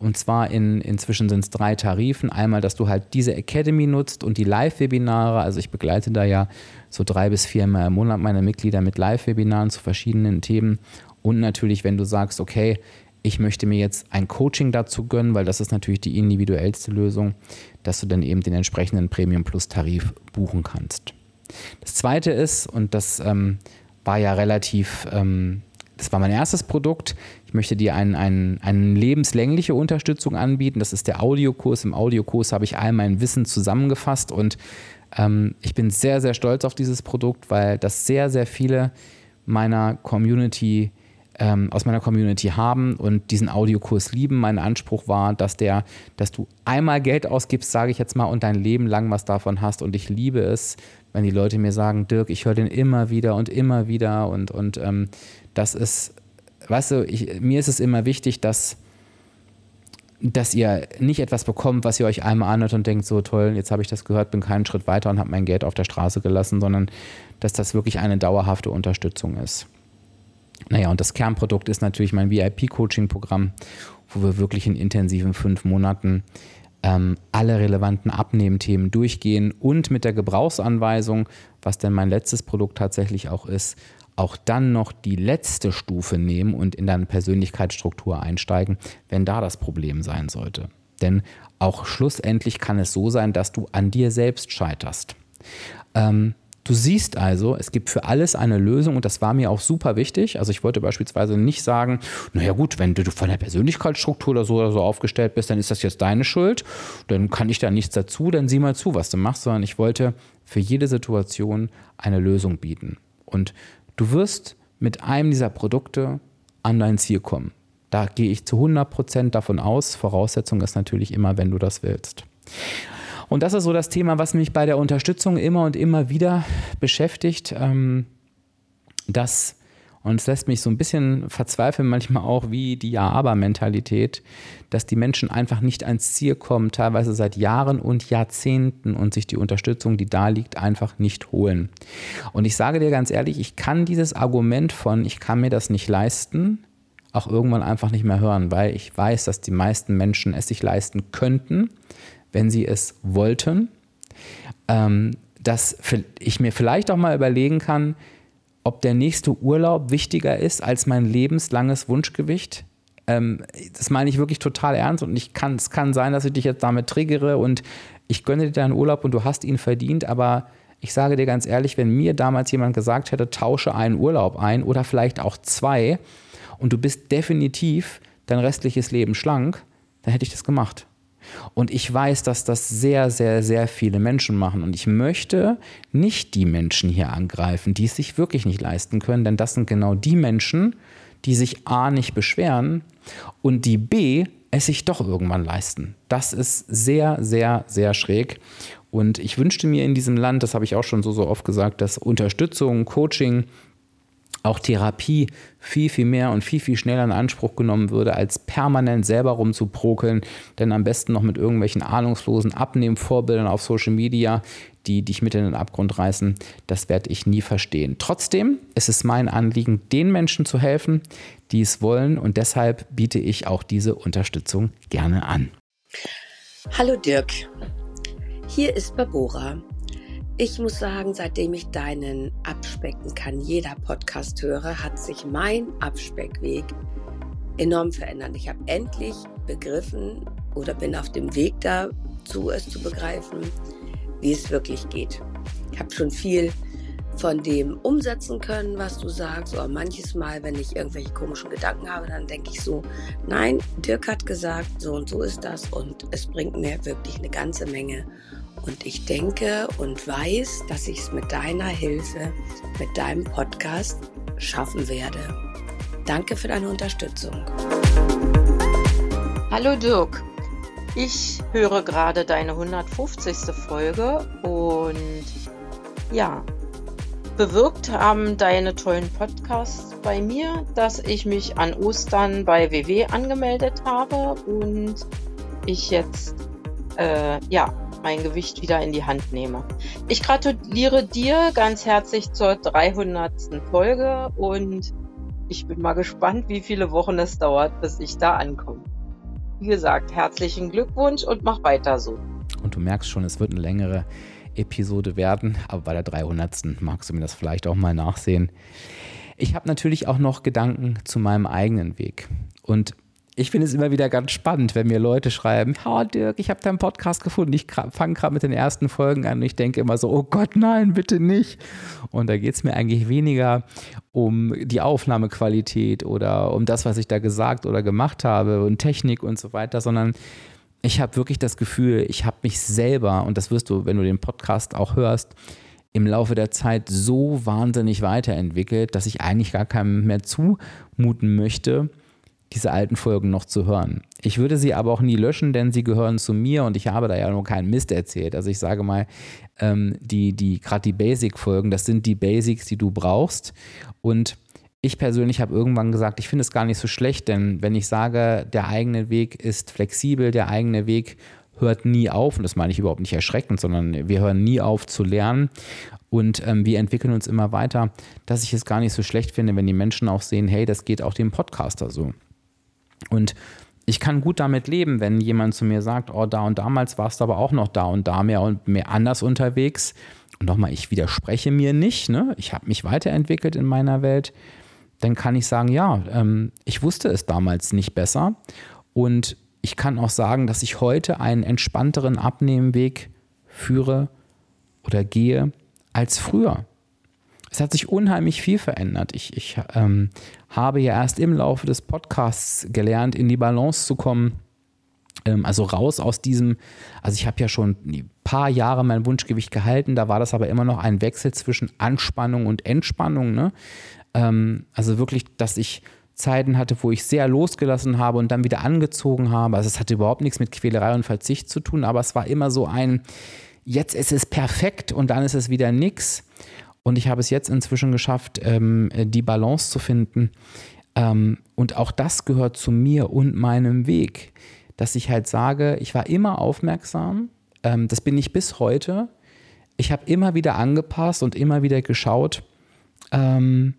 Und zwar in, inzwischen sind es drei Tarifen. Einmal, dass du halt diese Academy nutzt und die Live-Webinare. Also ich begleite da ja so drei bis viermal im Monat meine Mitglieder mit Live-Webinaren zu verschiedenen Themen. Und natürlich, wenn du sagst, okay, ich möchte mir jetzt ein Coaching dazu gönnen, weil das ist natürlich die individuellste Lösung, dass du dann eben den entsprechenden Premium Plus Tarif buchen kannst. Das zweite ist, und das ähm, war ja relativ, ähm, das war mein erstes Produkt, ich möchte dir eine ein, ein lebenslängliche Unterstützung anbieten. Das ist der Audiokurs. Im Audiokurs habe ich all mein Wissen zusammengefasst und ähm, ich bin sehr, sehr stolz auf dieses Produkt, weil das sehr, sehr viele meiner Community ähm, aus meiner Community haben und diesen Audiokurs lieben. Mein Anspruch war, dass der, dass du einmal Geld ausgibst, sage ich jetzt mal, und dein Leben lang was davon hast. Und ich liebe es, wenn die Leute mir sagen, Dirk, ich höre den immer wieder und immer wieder. Und, und ähm, das ist, weißt du, ich, mir ist es immer wichtig, dass dass ihr nicht etwas bekommt, was ihr euch einmal anhört und denkt, so toll, jetzt habe ich das gehört, bin keinen Schritt weiter und habe mein Geld auf der Straße gelassen, sondern dass das wirklich eine dauerhafte Unterstützung ist. Naja, und das Kernprodukt ist natürlich mein VIP-Coaching-Programm, wo wir wirklich in intensiven fünf Monaten ähm, alle relevanten Abnehmthemen durchgehen und mit der Gebrauchsanweisung, was denn mein letztes Produkt tatsächlich auch ist, auch dann noch die letzte Stufe nehmen und in deine Persönlichkeitsstruktur einsteigen, wenn da das Problem sein sollte. Denn auch schlussendlich kann es so sein, dass du an dir selbst scheiterst. Ähm, Du siehst also, es gibt für alles eine Lösung und das war mir auch super wichtig. Also ich wollte beispielsweise nicht sagen, naja gut, wenn du von der Persönlichkeitsstruktur oder so, oder so aufgestellt bist, dann ist das jetzt deine Schuld, dann kann ich da nichts dazu, dann sieh mal zu, was du machst, sondern ich wollte für jede Situation eine Lösung bieten. Und du wirst mit einem dieser Produkte an dein Ziel kommen. Da gehe ich zu 100 Prozent davon aus. Voraussetzung ist natürlich immer, wenn du das willst. Und das ist so das Thema, was mich bei der Unterstützung immer und immer wieder beschäftigt. Ähm, das, und es lässt mich so ein bisschen verzweifeln, manchmal auch wie die Ja-Aber-Mentalität, dass die Menschen einfach nicht ans Ziel kommen, teilweise seit Jahren und Jahrzehnten und sich die Unterstützung, die da liegt, einfach nicht holen. Und ich sage dir ganz ehrlich, ich kann dieses Argument von, ich kann mir das nicht leisten, auch irgendwann einfach nicht mehr hören, weil ich weiß, dass die meisten Menschen es sich leisten könnten, wenn sie es wollten, ähm, dass ich mir vielleicht auch mal überlegen kann, ob der nächste Urlaub wichtiger ist als mein lebenslanges Wunschgewicht. Ähm, das meine ich wirklich total ernst und ich kann, es kann sein, dass ich dich jetzt damit triggere und ich gönne dir deinen Urlaub und du hast ihn verdient, aber ich sage dir ganz ehrlich, wenn mir damals jemand gesagt hätte, tausche einen Urlaub ein oder vielleicht auch zwei und du bist definitiv dein restliches Leben schlank, dann hätte ich das gemacht. Und ich weiß, dass das sehr, sehr, sehr viele Menschen machen. Und ich möchte nicht die Menschen hier angreifen, die es sich wirklich nicht leisten können, denn das sind genau die Menschen, die sich A nicht beschweren und die B es sich doch irgendwann leisten. Das ist sehr, sehr, sehr schräg. Und ich wünschte mir in diesem Land, das habe ich auch schon so, so oft gesagt, dass Unterstützung, Coaching, auch Therapie viel, viel mehr und viel, viel schneller in Anspruch genommen würde, als permanent selber rumzuprokeln, denn am besten noch mit irgendwelchen ahnungslosen Abnehmvorbildern auf Social Media, die dich mit in den Abgrund reißen, das werde ich nie verstehen. Trotzdem ist es mein Anliegen, den Menschen zu helfen, die es wollen und deshalb biete ich auch diese Unterstützung gerne an. Hallo Dirk, hier ist Barbora. Ich muss sagen, seitdem ich deinen Abspecken kann, jeder Podcast höre, hat sich mein Abspeckweg enorm verändert. Ich habe endlich begriffen oder bin auf dem Weg dazu, es zu begreifen, wie es wirklich geht. Ich habe schon viel von dem umsetzen können, was du sagst. Oder manches Mal, wenn ich irgendwelche komischen Gedanken habe, dann denke ich so, nein, Dirk hat gesagt, so und so ist das und es bringt mir wirklich eine ganze Menge. Und ich denke und weiß, dass ich es mit deiner Hilfe, mit deinem Podcast schaffen werde. Danke für deine Unterstützung. Hallo Dirk, ich höre gerade deine 150. Folge und ja, bewirkt haben deine tollen Podcasts bei mir, dass ich mich an Ostern bei WW angemeldet habe und ich jetzt äh, ja mein Gewicht wieder in die Hand nehme. Ich gratuliere dir ganz herzlich zur 300. Folge und ich bin mal gespannt, wie viele Wochen es dauert, bis ich da ankomme. Wie gesagt, herzlichen Glückwunsch und mach weiter so. Und du merkst schon, es wird eine längere Episode werden, aber bei der 300. magst du mir das vielleicht auch mal nachsehen. Ich habe natürlich auch noch Gedanken zu meinem eigenen Weg. Und ich finde es immer wieder ganz spannend, wenn mir Leute schreiben, oh Dirk, ich habe deinen Podcast gefunden, ich fange gerade mit den ersten Folgen an und ich denke immer so, oh Gott, nein, bitte nicht. Und da geht es mir eigentlich weniger um die Aufnahmequalität oder um das, was ich da gesagt oder gemacht habe und Technik und so weiter, sondern ich habe wirklich das Gefühl, ich habe mich selber, und das wirst du, wenn du den Podcast auch hörst, im Laufe der Zeit so wahnsinnig weiterentwickelt, dass ich eigentlich gar keinem mehr zumuten möchte, diese alten Folgen noch zu hören. Ich würde sie aber auch nie löschen, denn sie gehören zu mir und ich habe da ja noch keinen Mist erzählt. Also ich sage mal, ähm, die, die, gerade die Basic-Folgen, das sind die Basics, die du brauchst. Und ich persönlich habe irgendwann gesagt, ich finde es gar nicht so schlecht, denn wenn ich sage, der eigene Weg ist flexibel, der eigene Weg hört nie auf, und das meine ich überhaupt nicht erschreckend, sondern wir hören nie auf zu lernen und ähm, wir entwickeln uns immer weiter, dass ich es gar nicht so schlecht finde, wenn die Menschen auch sehen, hey, das geht auch dem Podcaster so. Und ich kann gut damit leben, wenn jemand zu mir sagt, oh, da und damals warst du aber auch noch da und da mehr und mehr anders unterwegs. Und nochmal, ich widerspreche mir nicht, ne? ich habe mich weiterentwickelt in meiner Welt. Dann kann ich sagen, ja, ähm, ich wusste es damals nicht besser. Und ich kann auch sagen, dass ich heute einen entspannteren Abnehmweg führe oder gehe als früher. Es hat sich unheimlich viel verändert. Ich, ich ähm, habe ja erst im Laufe des Podcasts gelernt, in die Balance zu kommen. Ähm, also raus aus diesem, also ich habe ja schon ein paar Jahre mein Wunschgewicht gehalten, da war das aber immer noch ein Wechsel zwischen Anspannung und Entspannung. Ne? Ähm, also wirklich, dass ich Zeiten hatte, wo ich sehr losgelassen habe und dann wieder angezogen habe. Also es hatte überhaupt nichts mit Quälerei und Verzicht zu tun, aber es war immer so ein, jetzt ist es perfekt und dann ist es wieder nichts. Und ich habe es jetzt inzwischen geschafft, ähm, die Balance zu finden. Ähm, und auch das gehört zu mir und meinem Weg, dass ich halt sage, ich war immer aufmerksam. Ähm, das bin ich bis heute. Ich habe immer wieder angepasst und immer wieder geschaut, ähm,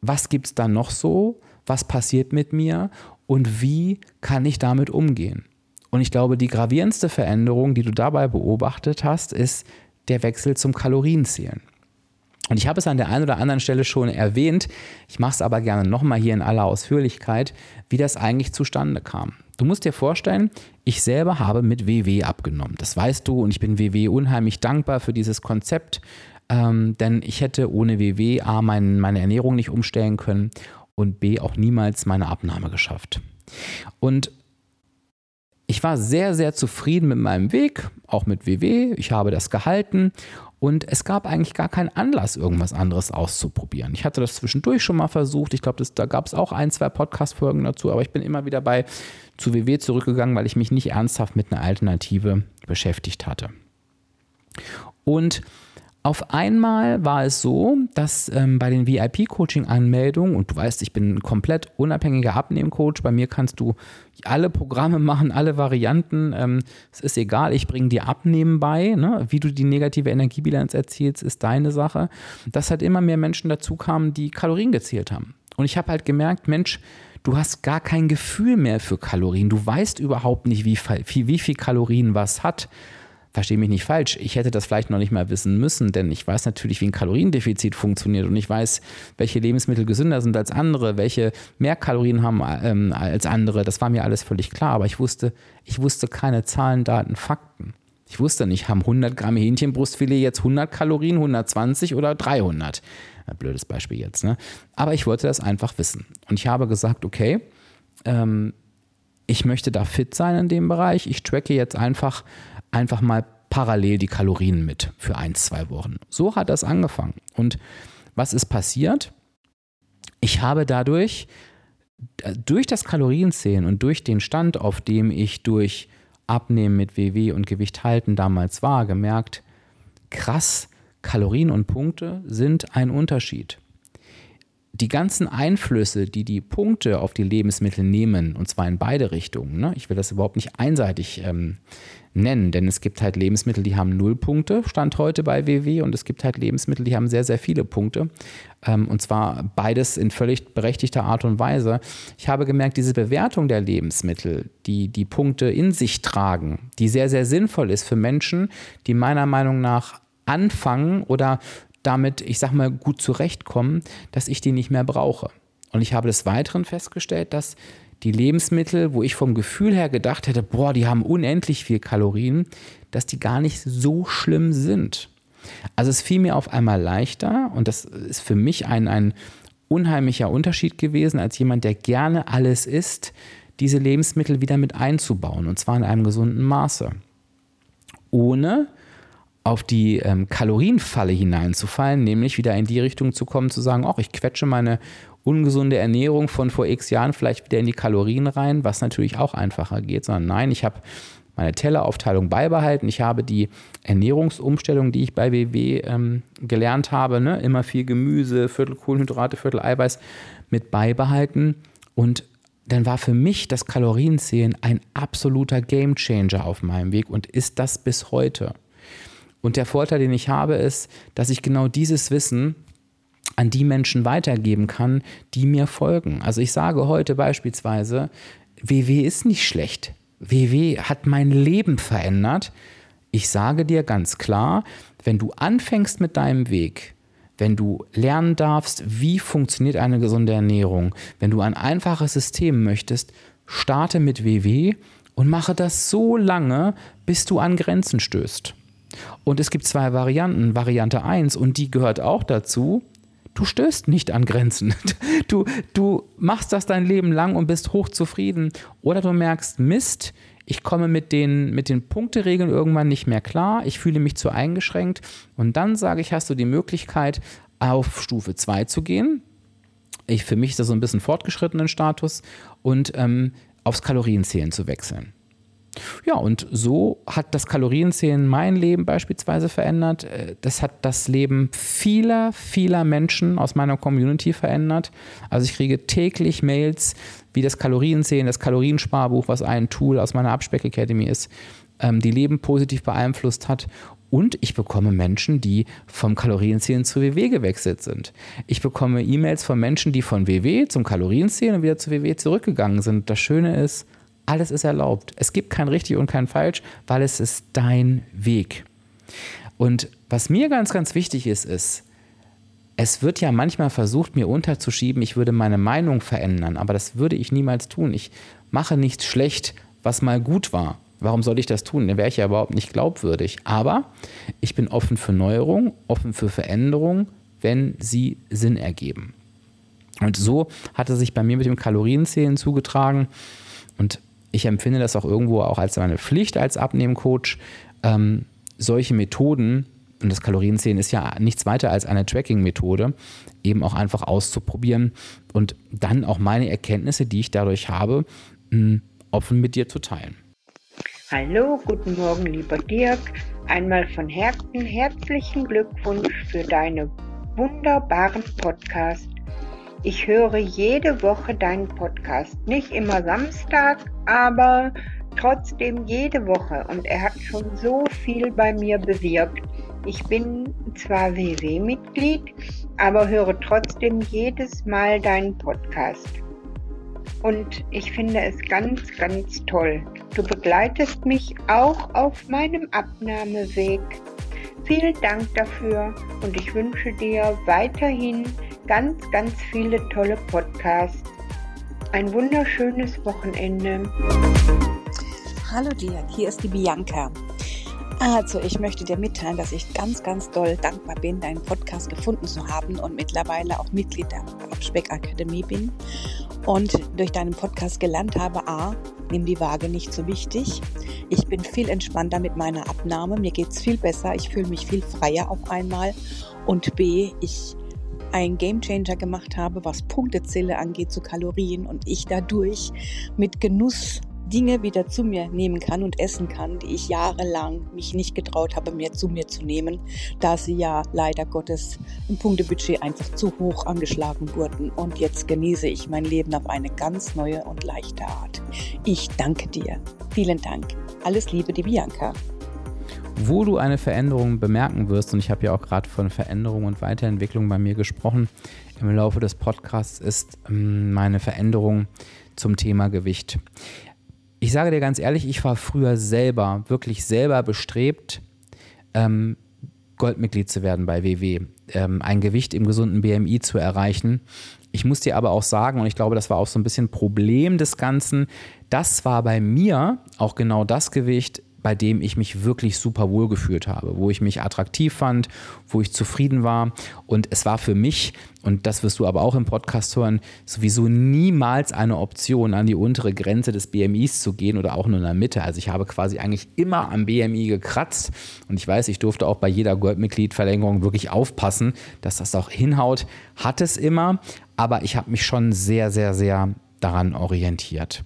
was gibt es da noch so, was passiert mit mir und wie kann ich damit umgehen. Und ich glaube, die gravierendste Veränderung, die du dabei beobachtet hast, ist der Wechsel zum Kalorienzählen. Und ich habe es an der einen oder anderen Stelle schon erwähnt, ich mache es aber gerne nochmal hier in aller Ausführlichkeit, wie das eigentlich zustande kam. Du musst dir vorstellen, ich selber habe mit WW abgenommen. Das weißt du und ich bin WW unheimlich dankbar für dieses Konzept, ähm, denn ich hätte ohne WW A mein, meine Ernährung nicht umstellen können und B auch niemals meine Abnahme geschafft. Und ich war sehr, sehr zufrieden mit meinem Weg, auch mit WW. Ich habe das gehalten und es gab eigentlich gar keinen Anlass, irgendwas anderes auszuprobieren. Ich hatte das zwischendurch schon mal versucht. Ich glaube, da gab es auch ein, zwei Podcast-Folgen dazu, aber ich bin immer wieder bei zu WW zurückgegangen, weil ich mich nicht ernsthaft mit einer Alternative beschäftigt hatte. Und auf einmal war es so, dass ähm, bei den VIP-Coaching-Anmeldungen, und du weißt, ich bin ein komplett unabhängiger Abnehmcoach, bei mir kannst du alle Programme machen, alle Varianten, ähm, es ist egal, ich bringe dir Abnehmen bei, ne? wie du die negative Energiebilanz erzielst, ist deine Sache, dass halt immer mehr Menschen dazu kamen, die Kalorien gezählt haben. Und ich habe halt gemerkt, Mensch, du hast gar kein Gefühl mehr für Kalorien, du weißt überhaupt nicht, wie, wie viel Kalorien was hat verstehe mich nicht falsch, ich hätte das vielleicht noch nicht mal wissen müssen, denn ich weiß natürlich, wie ein Kaloriendefizit funktioniert und ich weiß, welche Lebensmittel gesünder sind als andere, welche mehr Kalorien haben ähm, als andere. Das war mir alles völlig klar, aber ich wusste, ich wusste keine Zahlen, Daten, Fakten. Ich wusste nicht, haben 100 Gramm Hähnchenbrustfilet jetzt 100 Kalorien, 120 oder 300? Ein blödes Beispiel jetzt, ne? Aber ich wollte das einfach wissen. Und ich habe gesagt, okay, ähm, ich möchte da fit sein in dem Bereich. Ich tracke jetzt einfach einfach mal parallel die Kalorien mit für ein, zwei Wochen. So hat das angefangen. Und was ist passiert? Ich habe dadurch, äh, durch das Kalorienzählen und durch den Stand, auf dem ich durch Abnehmen mit WW und Gewicht halten damals war, gemerkt, krass, Kalorien und Punkte sind ein Unterschied. Die ganzen Einflüsse, die die Punkte auf die Lebensmittel nehmen, und zwar in beide Richtungen, ne? ich will das überhaupt nicht einseitig ähm, nennen, denn es gibt halt Lebensmittel, die haben null Punkte, stand heute bei WW, und es gibt halt Lebensmittel, die haben sehr, sehr viele Punkte. Ähm, und zwar beides in völlig berechtigter Art und Weise. Ich habe gemerkt, diese Bewertung der Lebensmittel, die die Punkte in sich tragen, die sehr, sehr sinnvoll ist für Menschen, die meiner Meinung nach anfangen oder damit, ich sag mal, gut zurechtkommen, dass ich die nicht mehr brauche. Und ich habe des Weiteren festgestellt, dass die Lebensmittel, wo ich vom Gefühl her gedacht hätte, boah, die haben unendlich viel Kalorien, dass die gar nicht so schlimm sind. Also es fiel mir auf einmal leichter und das ist für mich ein, ein unheimlicher Unterschied gewesen, als jemand, der gerne alles isst, diese Lebensmittel wieder mit einzubauen und zwar in einem gesunden Maße. Ohne auf die ähm, Kalorienfalle hineinzufallen, nämlich wieder in die Richtung zu kommen, zu sagen, ach, ich quetsche meine ungesunde Ernährung von vor x Jahren vielleicht wieder in die Kalorien rein, was natürlich auch einfacher geht, sondern nein, ich habe meine Telleraufteilung beibehalten. Ich habe die Ernährungsumstellung, die ich bei WW ähm, gelernt habe, ne, immer viel Gemüse, Viertel Kohlenhydrate, Viertel Eiweiß mit beibehalten. Und dann war für mich das Kalorienzählen ein absoluter Gamechanger auf meinem Weg und ist das bis heute. Und der Vorteil, den ich habe, ist, dass ich genau dieses Wissen an die Menschen weitergeben kann, die mir folgen. Also ich sage heute beispielsweise, WW ist nicht schlecht. WW hat mein Leben verändert. Ich sage dir ganz klar, wenn du anfängst mit deinem Weg, wenn du lernen darfst, wie funktioniert eine gesunde Ernährung, wenn du ein einfaches System möchtest, starte mit WW und mache das so lange, bis du an Grenzen stößt. Und es gibt zwei Varianten. Variante 1, und die gehört auch dazu, du stößt nicht an Grenzen. Du, du machst das dein Leben lang und bist hochzufrieden. Oder du merkst, Mist, ich komme mit den, mit den Punkteregeln irgendwann nicht mehr klar, ich fühle mich zu eingeschränkt. Und dann sage ich, hast du die Möglichkeit, auf Stufe 2 zu gehen. Ich, für mich ist das so ein bisschen fortgeschrittenen Status und ähm, aufs Kalorienzählen zu wechseln. Ja, und so hat das Kalorienzählen mein Leben beispielsweise verändert. Äh, das hat das Leben vieler, vieler Menschen aus meiner Community verändert. Also ich kriege täglich Mails, wie das Kalorienzählen, das Kaloriensparbuch, was ein Tool aus meiner Abspeck Academy ist, ähm, die Leben positiv beeinflusst hat. Und ich bekomme Menschen, die vom Kalorienzählen zu WW gewechselt sind. Ich bekomme E-Mails von Menschen, die von WW zum Kalorienzählen und wieder zu WW zurückgegangen sind. Das Schöne ist, alles ist erlaubt. Es gibt kein richtig und kein falsch, weil es ist dein Weg. Und was mir ganz, ganz wichtig ist, ist, es wird ja manchmal versucht, mir unterzuschieben, ich würde meine Meinung verändern, aber das würde ich niemals tun. Ich mache nichts schlecht, was mal gut war. Warum soll ich das tun? Dann wäre ich ja überhaupt nicht glaubwürdig. Aber ich bin offen für Neuerung, offen für Veränderung, wenn sie Sinn ergeben. Und so hat es sich bei mir mit dem Kalorienzählen zugetragen. Und ich empfinde das auch irgendwo auch als meine Pflicht als Abnehmcoach, ähm, solche Methoden, und das Kalorienzählen ist ja nichts weiter als eine Tracking-Methode, eben auch einfach auszuprobieren und dann auch meine Erkenntnisse, die ich dadurch habe, mh, offen mit dir zu teilen. Hallo, guten Morgen, lieber Dirk. Einmal von Herzen herzlichen Glückwunsch für deine wunderbaren Podcasts ich höre jede Woche deinen Podcast. Nicht immer Samstag, aber trotzdem jede Woche. Und er hat schon so viel bei mir bewirkt. Ich bin zwar WW-Mitglied, aber höre trotzdem jedes Mal deinen Podcast. Und ich finde es ganz, ganz toll. Du begleitest mich auch auf meinem Abnahmeweg. Vielen Dank dafür und ich wünsche dir weiterhin ganz, ganz viele tolle Podcasts. Ein wunderschönes Wochenende. Hallo Dirk, hier ist die Bianca. Also, ich möchte dir mitteilen, dass ich ganz, ganz doll dankbar bin, deinen Podcast gefunden zu haben und mittlerweile auch Mitglied der Abspeck Akademie bin und durch deinen Podcast gelernt habe, a, nimm die Waage nicht so wichtig. Ich bin viel entspannter mit meiner Abnahme, mir geht es viel besser, ich fühle mich viel freier auf einmal. Und b, ich ein Gamechanger gemacht habe, was Punktezähle angeht zu Kalorien und ich dadurch mit Genuss Dinge wieder zu mir nehmen kann und essen kann, die ich jahrelang mich nicht getraut habe, mehr zu mir zu nehmen, da sie ja leider Gottes im Punktebudget einfach zu hoch angeschlagen wurden. Und jetzt genieße ich mein Leben auf eine ganz neue und leichte Art. Ich danke dir. Vielen Dank. Alles Liebe, die Bianca. Wo du eine Veränderung bemerken wirst, und ich habe ja auch gerade von Veränderung und Weiterentwicklung bei mir gesprochen, im Laufe des Podcasts ist ähm, meine Veränderung zum Thema Gewicht. Ich sage dir ganz ehrlich, ich war früher selber, wirklich selber bestrebt, ähm, Goldmitglied zu werden bei WW, ähm, ein Gewicht im gesunden BMI zu erreichen. Ich muss dir aber auch sagen, und ich glaube, das war auch so ein bisschen Problem des Ganzen, das war bei mir auch genau das Gewicht, bei dem ich mich wirklich super wohl gefühlt habe, wo ich mich attraktiv fand, wo ich zufrieden war. Und es war für mich, und das wirst du aber auch im Podcast hören, sowieso niemals eine Option, an die untere Grenze des BMIs zu gehen oder auch nur in der Mitte. Also ich habe quasi eigentlich immer am BMI gekratzt. Und ich weiß, ich durfte auch bei jeder Goldmitgliedverlängerung wirklich aufpassen, dass das auch hinhaut. Hat es immer, aber ich habe mich schon sehr, sehr, sehr daran orientiert.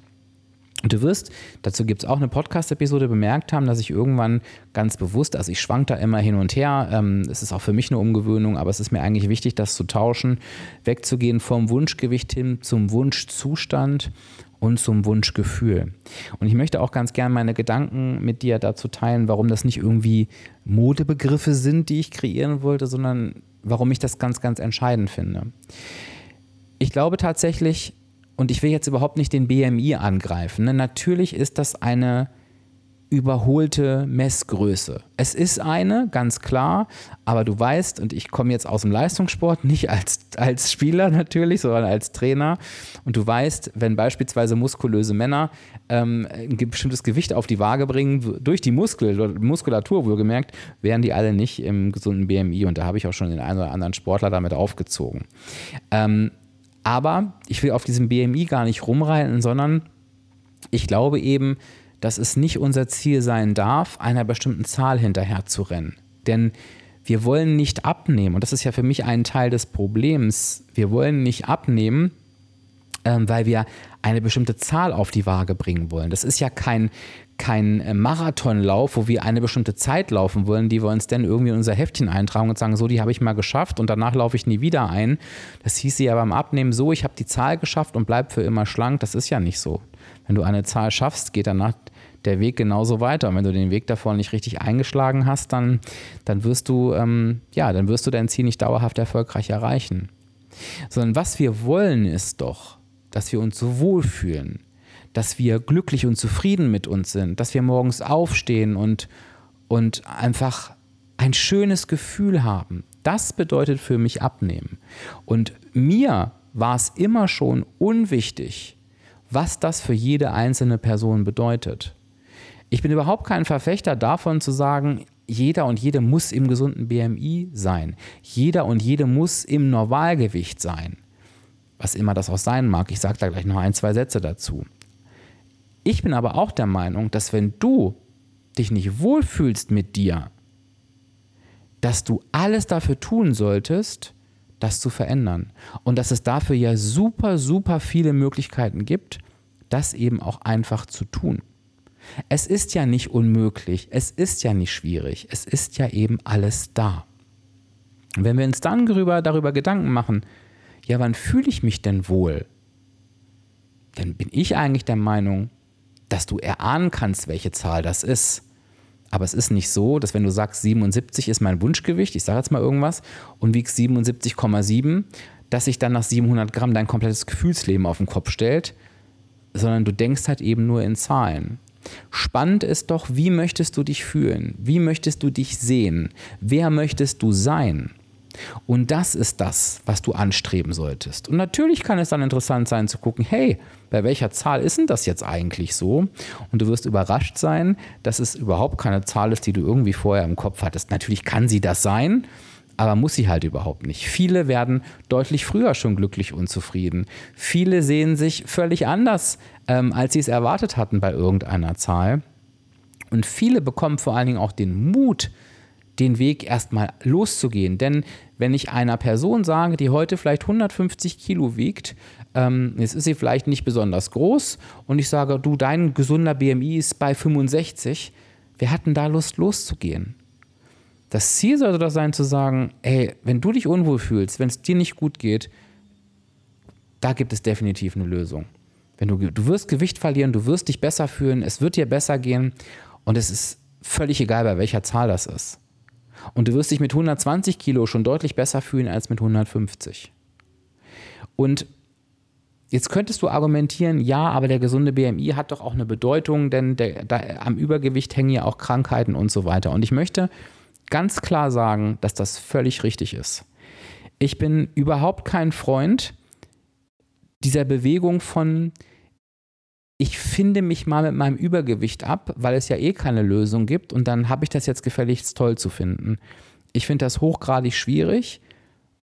Und du wirst, dazu gibt es auch eine Podcast-Episode, bemerkt haben, dass ich irgendwann ganz bewusst, also ich schwank da immer hin und her, ähm, es ist auch für mich eine Umgewöhnung, aber es ist mir eigentlich wichtig, das zu tauschen, wegzugehen vom Wunschgewicht hin zum Wunschzustand und zum Wunschgefühl. Und ich möchte auch ganz gern meine Gedanken mit dir dazu teilen, warum das nicht irgendwie Modebegriffe sind, die ich kreieren wollte, sondern warum ich das ganz, ganz entscheidend finde. Ich glaube tatsächlich, und ich will jetzt überhaupt nicht den BMI angreifen. Ne? Natürlich ist das eine überholte Messgröße. Es ist eine, ganz klar, aber du weißt, und ich komme jetzt aus dem Leistungssport, nicht als, als Spieler natürlich, sondern als Trainer, und du weißt, wenn beispielsweise muskulöse Männer ähm, ein bestimmtes Gewicht auf die Waage bringen, durch die Muskel, Muskulatur wohlgemerkt, wären die alle nicht im gesunden BMI, und da habe ich auch schon den einen oder anderen Sportler damit aufgezogen. Ähm, aber ich will auf diesem BMI gar nicht rumreiten, sondern ich glaube eben, dass es nicht unser Ziel sein darf, einer bestimmten Zahl hinterher zu rennen. Denn wir wollen nicht abnehmen, und das ist ja für mich ein Teil des Problems, wir wollen nicht abnehmen, ähm, weil wir eine bestimmte Zahl auf die Waage bringen wollen. Das ist ja kein, kein äh, Marathonlauf, wo wir eine bestimmte Zeit laufen wollen, die wir uns dann irgendwie in unser Heftchen eintragen und sagen, so, die habe ich mal geschafft und danach laufe ich nie wieder ein. Das hieß ja beim Abnehmen so, ich habe die Zahl geschafft und bleib für immer schlank. Das ist ja nicht so. Wenn du eine Zahl schaffst, geht danach der Weg genauso weiter. Und wenn du den Weg davor nicht richtig eingeschlagen hast, dann, dann wirst du, ähm, ja, dann wirst du dein Ziel nicht dauerhaft erfolgreich erreichen. Sondern was wir wollen, ist doch, dass wir uns so wohlfühlen, dass wir glücklich und zufrieden mit uns sind, dass wir morgens aufstehen und, und einfach ein schönes Gefühl haben. Das bedeutet für mich abnehmen. Und mir war es immer schon unwichtig, was das für jede einzelne Person bedeutet. Ich bin überhaupt kein Verfechter davon zu sagen, jeder und jede muss im gesunden BMI sein. Jeder und jede muss im Normalgewicht sein. Was immer das auch sein mag. Ich sage da gleich noch ein, zwei Sätze dazu. Ich bin aber auch der Meinung, dass wenn du dich nicht wohlfühlst mit dir, dass du alles dafür tun solltest, das zu verändern. Und dass es dafür ja super, super viele Möglichkeiten gibt, das eben auch einfach zu tun. Es ist ja nicht unmöglich, es ist ja nicht schwierig, es ist ja eben alles da. Und wenn wir uns dann darüber, darüber Gedanken machen, ja, wann fühle ich mich denn wohl? Dann bin ich eigentlich der Meinung, dass du erahnen kannst, welche Zahl das ist. Aber es ist nicht so, dass wenn du sagst, 77 ist mein Wunschgewicht, ich sage jetzt mal irgendwas, und wiegst 77,7, dass sich dann nach 700 Gramm dein komplettes Gefühlsleben auf den Kopf stellt, sondern du denkst halt eben nur in Zahlen. Spannend ist doch, wie möchtest du dich fühlen? Wie möchtest du dich sehen? Wer möchtest du sein? Und das ist das, was du anstreben solltest. Und natürlich kann es dann interessant sein zu gucken, hey, bei welcher Zahl ist denn das jetzt eigentlich so? Und du wirst überrascht sein, dass es überhaupt keine Zahl ist, die du irgendwie vorher im Kopf hattest. Natürlich kann sie das sein, aber muss sie halt überhaupt nicht. Viele werden deutlich früher schon glücklich und zufrieden. Viele sehen sich völlig anders, ähm, als sie es erwartet hatten bei irgendeiner Zahl. Und viele bekommen vor allen Dingen auch den Mut, den Weg erstmal loszugehen. Denn wenn ich einer Person sage, die heute vielleicht 150 Kilo wiegt, ähm, jetzt ist sie vielleicht nicht besonders groß und ich sage, du, dein gesunder BMI ist bei 65. Wir hatten da Lust loszugehen. Das Ziel sollte doch sein zu sagen, ey, wenn du dich unwohl fühlst, wenn es dir nicht gut geht, da gibt es definitiv eine Lösung. Wenn du, du wirst Gewicht verlieren, du wirst dich besser fühlen, es wird dir besser gehen und es ist völlig egal, bei welcher Zahl das ist. Und du wirst dich mit 120 Kilo schon deutlich besser fühlen als mit 150. Und Jetzt könntest du argumentieren, ja, aber der gesunde BMI hat doch auch eine Bedeutung, denn der, da, am Übergewicht hängen ja auch Krankheiten und so weiter. Und ich möchte ganz klar sagen, dass das völlig richtig ist. Ich bin überhaupt kein Freund dieser Bewegung von, ich finde mich mal mit meinem Übergewicht ab, weil es ja eh keine Lösung gibt und dann habe ich das jetzt gefälligst toll zu finden. Ich finde das hochgradig schwierig,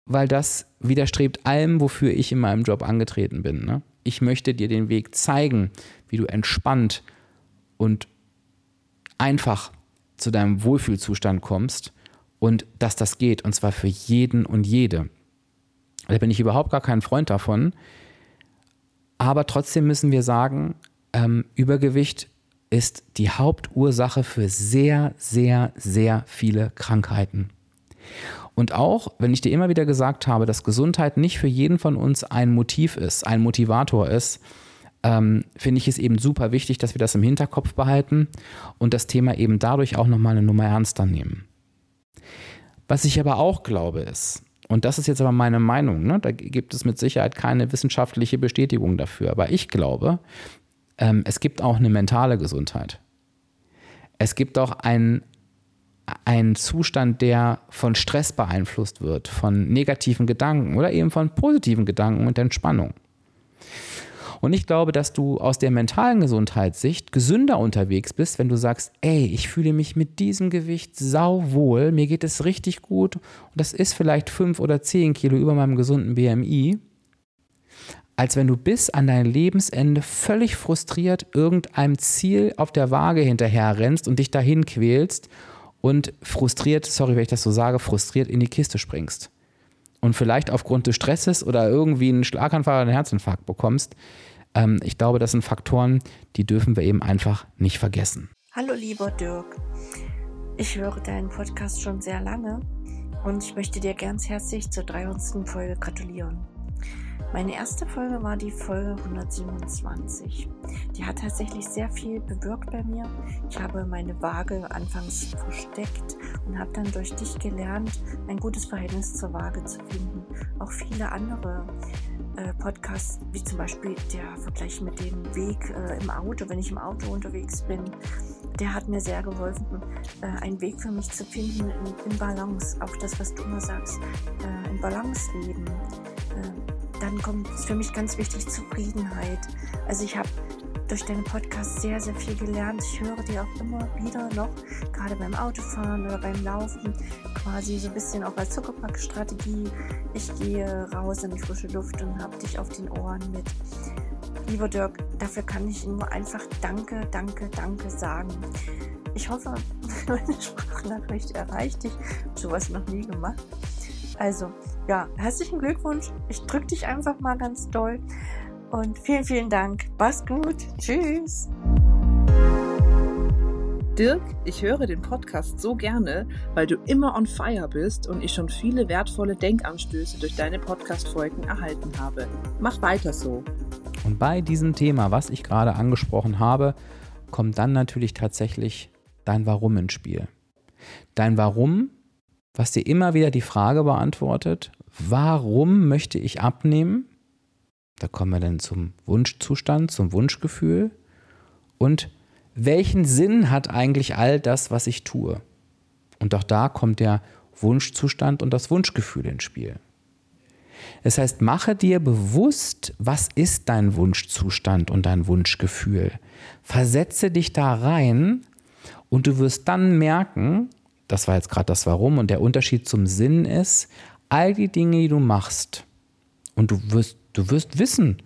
weil das widerstrebt allem, wofür ich in meinem Job angetreten bin. Ne? Ich möchte dir den Weg zeigen, wie du entspannt und einfach zu deinem Wohlfühlzustand kommst und dass das geht und zwar für jeden und jede. Da bin ich überhaupt gar kein Freund davon. Aber trotzdem müssen wir sagen, ähm, Übergewicht ist die Hauptursache für sehr, sehr, sehr viele Krankheiten. Und auch, wenn ich dir immer wieder gesagt habe, dass Gesundheit nicht für jeden von uns ein Motiv ist, ein Motivator ist, ähm, finde ich es eben super wichtig, dass wir das im Hinterkopf behalten und das Thema eben dadurch auch nochmal eine Nummer ernster nehmen. Was ich aber auch glaube ist, und das ist jetzt aber meine Meinung, ne, da gibt es mit Sicherheit keine wissenschaftliche Bestätigung dafür, aber ich glaube, ähm, es gibt auch eine mentale Gesundheit. Es gibt auch einen, einen Zustand, der von Stress beeinflusst wird, von negativen Gedanken oder eben von positiven Gedanken und Entspannung. Und ich glaube, dass du aus der mentalen Gesundheitssicht gesünder unterwegs bist, wenn du sagst, ey, ich fühle mich mit diesem Gewicht sauwohl, mir geht es richtig gut. Und das ist vielleicht fünf oder zehn Kilo über meinem gesunden BMI, als wenn du bis an dein Lebensende völlig frustriert irgendeinem Ziel auf der Waage hinterher rennst und dich dahin quälst und frustriert, sorry, wenn ich das so sage, frustriert in die Kiste springst und vielleicht aufgrund des Stresses oder irgendwie einen Schlaganfall oder einen Herzinfarkt bekommst. Ähm, ich glaube, das sind Faktoren, die dürfen wir eben einfach nicht vergessen. Hallo lieber Dirk, ich höre deinen Podcast schon sehr lange und ich möchte dir ganz herzlich zur 300. Folge gratulieren. Meine erste Folge war die Folge 127. Die hat tatsächlich sehr viel bewirkt bei mir. Ich habe meine Waage anfangs versteckt und habe dann durch dich gelernt, ein gutes Verhältnis zur Waage zu finden. Auch viele andere äh, Podcasts, wie zum Beispiel der Vergleich mit dem Weg äh, im Auto, wenn ich im Auto unterwegs bin, der hat mir sehr geholfen, äh, einen Weg für mich zu finden in, in Balance. Auch das, was du immer sagst, äh, in Balance leben äh, dann kommt für mich ganz wichtig Zufriedenheit. Also ich habe durch deinen Podcast sehr, sehr viel gelernt. Ich höre dir auch immer wieder noch, gerade beim Autofahren oder beim Laufen, quasi so ein bisschen auch als Zuckerpackstrategie. Ich gehe raus in die frische Luft und habe dich auf den Ohren mit. Lieber Dirk, dafür kann ich nur einfach Danke, Danke, Danke sagen. Ich hoffe, meine Sprachnachricht erreicht dich. Sowas noch nie gemacht. Also, ja, herzlichen Glückwunsch. Ich drücke dich einfach mal ganz doll. Und vielen, vielen Dank. Mach's gut. Tschüss. Dirk, ich höre den Podcast so gerne, weil du immer on fire bist und ich schon viele wertvolle Denkanstöße durch deine Podcast-Folgen erhalten habe. Mach weiter so. Und bei diesem Thema, was ich gerade angesprochen habe, kommt dann natürlich tatsächlich dein Warum ins Spiel. Dein Warum was dir immer wieder die Frage beantwortet, warum möchte ich abnehmen? Da kommen wir dann zum Wunschzustand, zum Wunschgefühl. Und welchen Sinn hat eigentlich all das, was ich tue? Und auch da kommt der Wunschzustand und das Wunschgefühl ins Spiel. Das heißt, mache dir bewusst, was ist dein Wunschzustand und dein Wunschgefühl. Versetze dich da rein und du wirst dann merken, das war jetzt gerade das Warum. Und der Unterschied zum Sinn ist, all die Dinge, die du machst, und du wirst, du wirst wissen,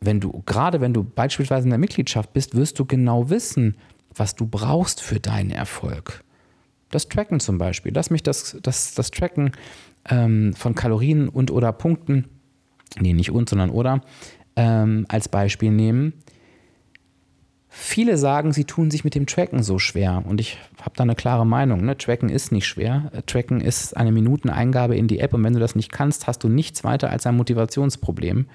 wenn du, gerade wenn du beispielsweise in der Mitgliedschaft bist, wirst du genau wissen, was du brauchst für deinen Erfolg. Das Tracken zum Beispiel. Lass mich das, das, das Tracken ähm, von Kalorien und oder Punkten nee, nicht und, sondern oder, ähm, als Beispiel nehmen. Viele sagen, sie tun sich mit dem Tracken so schwer. Und ich habe da eine klare Meinung. Ne? Tracken ist nicht schwer. Tracken ist eine Minuteneingabe in die App. Und wenn du das nicht kannst, hast du nichts weiter als ein Motivationsproblem.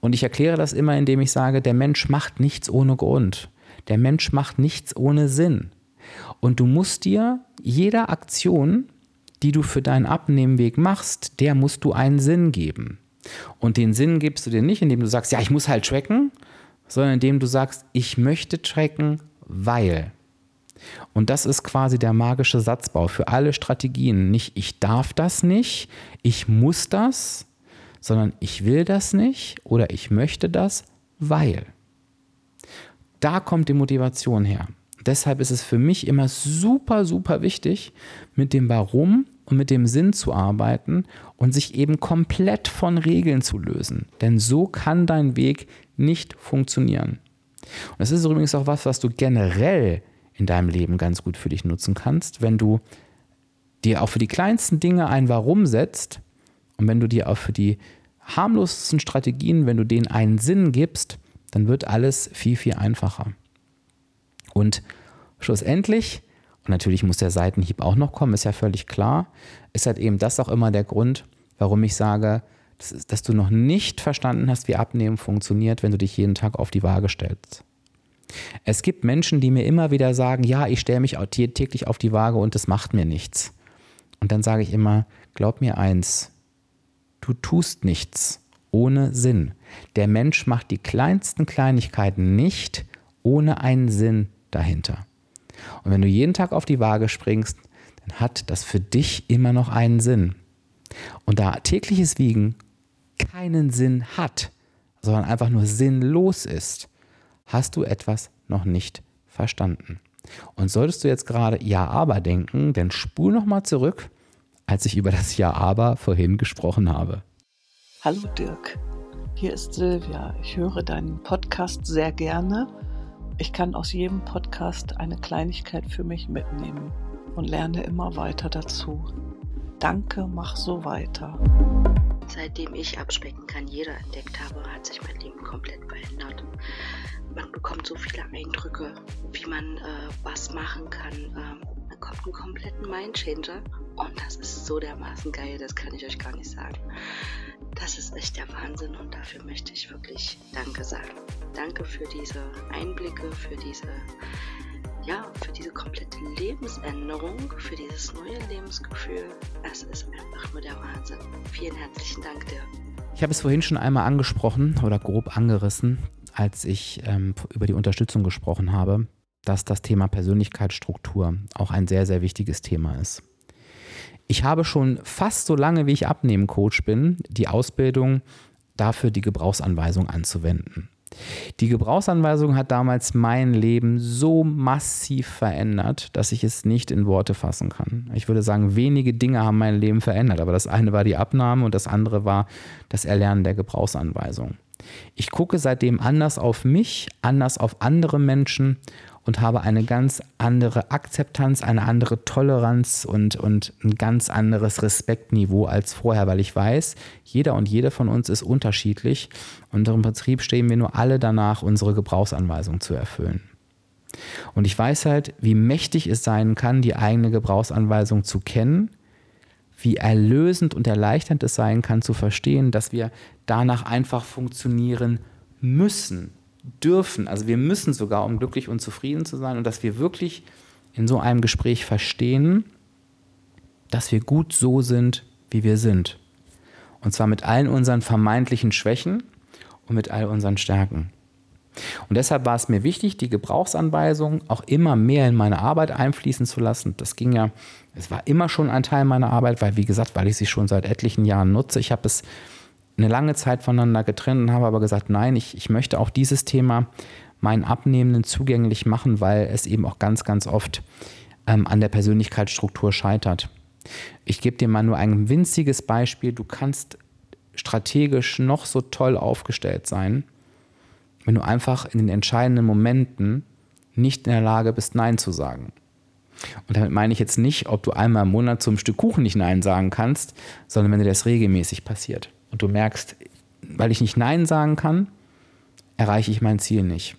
Und ich erkläre das immer, indem ich sage, der Mensch macht nichts ohne Grund. Der Mensch macht nichts ohne Sinn. Und du musst dir jeder Aktion, die du für deinen Abnehmweg machst, der musst du einen Sinn geben. Und den Sinn gibst du dir nicht, indem du sagst, ja, ich muss halt tracken, sondern indem du sagst, ich möchte tracken, weil. Und das ist quasi der magische Satzbau für alle Strategien. Nicht ich darf das nicht, ich muss das, sondern ich will das nicht oder ich möchte das, weil. Da kommt die Motivation her. Deshalb ist es für mich immer super, super wichtig, mit dem Warum und mit dem Sinn zu arbeiten und sich eben komplett von Regeln zu lösen. Denn so kann dein Weg nicht funktionieren. Und das ist übrigens auch was, was du generell in deinem Leben ganz gut für dich nutzen kannst, wenn du dir auch für die kleinsten Dinge ein Warum setzt und wenn du dir auch für die harmlosesten Strategien, wenn du denen einen Sinn gibst, dann wird alles viel, viel einfacher. Und schlussendlich, und natürlich muss der Seitenhieb auch noch kommen, ist ja völlig klar, ist halt eben das auch immer der Grund, warum ich sage, dass du noch nicht verstanden hast, wie Abnehmen funktioniert, wenn du dich jeden Tag auf die Waage stellst. Es gibt Menschen, die mir immer wieder sagen, ja, ich stelle mich täglich auf die Waage und es macht mir nichts. Und dann sage ich immer, glaub mir eins, du tust nichts ohne Sinn. Der Mensch macht die kleinsten Kleinigkeiten nicht ohne einen Sinn dahinter. Und wenn du jeden Tag auf die Waage springst, dann hat das für dich immer noch einen Sinn. Und da tägliches Wiegen keinen Sinn hat, sondern einfach nur sinnlos ist, hast du etwas noch nicht verstanden. Und solltest du jetzt gerade Ja, aber denken, dann spul nochmal zurück, als ich über das Ja, aber vorhin gesprochen habe. Hallo Dirk, hier ist Silvia. Ich höre deinen Podcast sehr gerne. Ich kann aus jedem Podcast eine Kleinigkeit für mich mitnehmen und lerne immer weiter dazu. Danke, mach so weiter. Seitdem ich abspecken kann, jeder entdeckt habe, hat sich mein Leben komplett verändert. Man bekommt so viele Eindrücke, wie man äh, was machen kann. Ähm, einen kompletten Mindchanger und das ist so dermaßen geil, das kann ich euch gar nicht sagen. Das ist echt der Wahnsinn und dafür möchte ich wirklich Danke sagen. Danke für diese Einblicke, für diese ja, für diese komplette Lebensänderung, für dieses neue Lebensgefühl. Es ist einfach nur der Wahnsinn. Vielen herzlichen Dank dir. Ich habe es vorhin schon einmal angesprochen oder grob angerissen, als ich ähm, über die Unterstützung gesprochen habe, dass das Thema Persönlichkeitsstruktur auch ein sehr, sehr wichtiges Thema ist. Ich habe schon fast so lange, wie ich Abnehmen-Coach bin, die Ausbildung dafür, die Gebrauchsanweisung anzuwenden. Die Gebrauchsanweisung hat damals mein Leben so massiv verändert, dass ich es nicht in Worte fassen kann. Ich würde sagen, wenige Dinge haben mein Leben verändert, aber das eine war die Abnahme und das andere war das Erlernen der Gebrauchsanweisung. Ich gucke seitdem anders auf mich, anders auf andere Menschen und habe eine ganz andere Akzeptanz, eine andere Toleranz und, und ein ganz anderes Respektniveau als vorher, weil ich weiß, jeder und jede von uns ist unterschiedlich und im Prinzip stehen wir nur alle danach, unsere Gebrauchsanweisung zu erfüllen. Und ich weiß halt, wie mächtig es sein kann, die eigene Gebrauchsanweisung zu kennen, wie erlösend und erleichternd es sein kann zu verstehen, dass wir danach einfach funktionieren müssen dürfen, also wir müssen sogar, um glücklich und zufrieden zu sein und dass wir wirklich in so einem Gespräch verstehen, dass wir gut so sind, wie wir sind. Und zwar mit allen unseren vermeintlichen Schwächen und mit all unseren Stärken. Und deshalb war es mir wichtig, die Gebrauchsanweisung auch immer mehr in meine Arbeit einfließen zu lassen. Das ging ja, es war immer schon ein Teil meiner Arbeit, weil, wie gesagt, weil ich sie schon seit etlichen Jahren nutze. Ich habe es eine lange Zeit voneinander getrennt und habe aber gesagt, nein, ich, ich möchte auch dieses Thema meinen Abnehmenden zugänglich machen, weil es eben auch ganz, ganz oft ähm, an der Persönlichkeitsstruktur scheitert. Ich gebe dir mal nur ein winziges Beispiel. Du kannst strategisch noch so toll aufgestellt sein, wenn du einfach in den entscheidenden Momenten nicht in der Lage bist, Nein zu sagen. Und damit meine ich jetzt nicht, ob du einmal im Monat zum Stück Kuchen nicht Nein sagen kannst, sondern wenn dir das regelmäßig passiert und du merkst, weil ich nicht Nein sagen kann, erreiche ich mein Ziel nicht.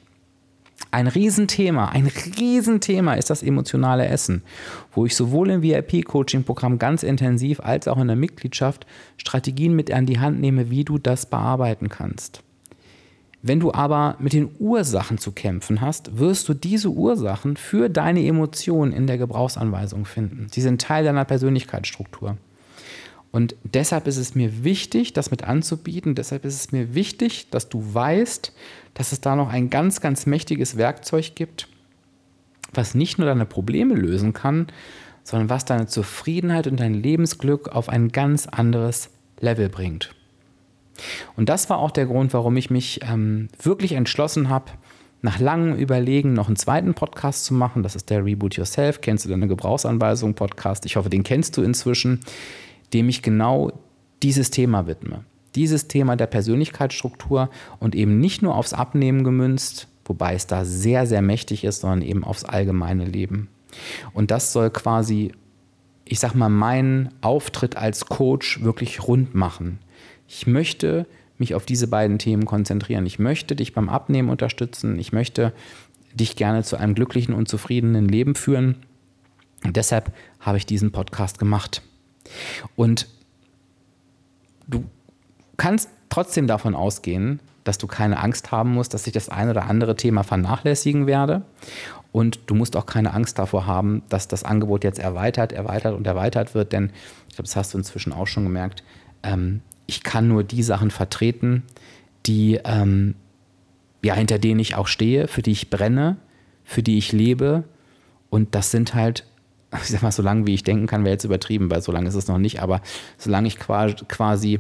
Ein Riesenthema, ein Riesenthema ist das emotionale Essen, wo ich sowohl im VIP-Coaching-Programm ganz intensiv als auch in der Mitgliedschaft Strategien mit an die Hand nehme, wie du das bearbeiten kannst. Wenn du aber mit den Ursachen zu kämpfen hast, wirst du diese Ursachen für deine Emotionen in der Gebrauchsanweisung finden. Sie sind Teil deiner Persönlichkeitsstruktur. Und deshalb ist es mir wichtig, das mit anzubieten. Deshalb ist es mir wichtig, dass du weißt, dass es da noch ein ganz, ganz mächtiges Werkzeug gibt, was nicht nur deine Probleme lösen kann, sondern was deine Zufriedenheit und dein Lebensglück auf ein ganz anderes Level bringt. Und das war auch der Grund, warum ich mich ähm, wirklich entschlossen habe, nach langem Überlegen noch einen zweiten Podcast zu machen. Das ist der Reboot Yourself. Kennst du deine Gebrauchsanweisung Podcast? Ich hoffe, den kennst du inzwischen, dem ich genau dieses Thema widme. Dieses Thema der Persönlichkeitsstruktur und eben nicht nur aufs Abnehmen gemünzt, wobei es da sehr, sehr mächtig ist, sondern eben aufs allgemeine Leben. Und das soll quasi, ich sag mal, meinen Auftritt als Coach wirklich rund machen. Ich möchte mich auf diese beiden Themen konzentrieren. Ich möchte dich beim Abnehmen unterstützen. Ich möchte dich gerne zu einem glücklichen und zufriedenen Leben führen. Und deshalb habe ich diesen Podcast gemacht. Und du kannst trotzdem davon ausgehen, dass du keine Angst haben musst, dass ich das ein oder andere Thema vernachlässigen werde. Und du musst auch keine Angst davor haben, dass das Angebot jetzt erweitert, erweitert und erweitert wird, denn ich glaube, das hast du inzwischen auch schon gemerkt. Ähm, ich kann nur die Sachen vertreten, die, ähm, ja, hinter denen ich auch stehe, für die ich brenne, für die ich lebe. Und das sind halt, ich sag mal, so lange wie ich denken kann, wäre jetzt übertrieben, weil so lange ist es noch nicht, aber solange ich quasi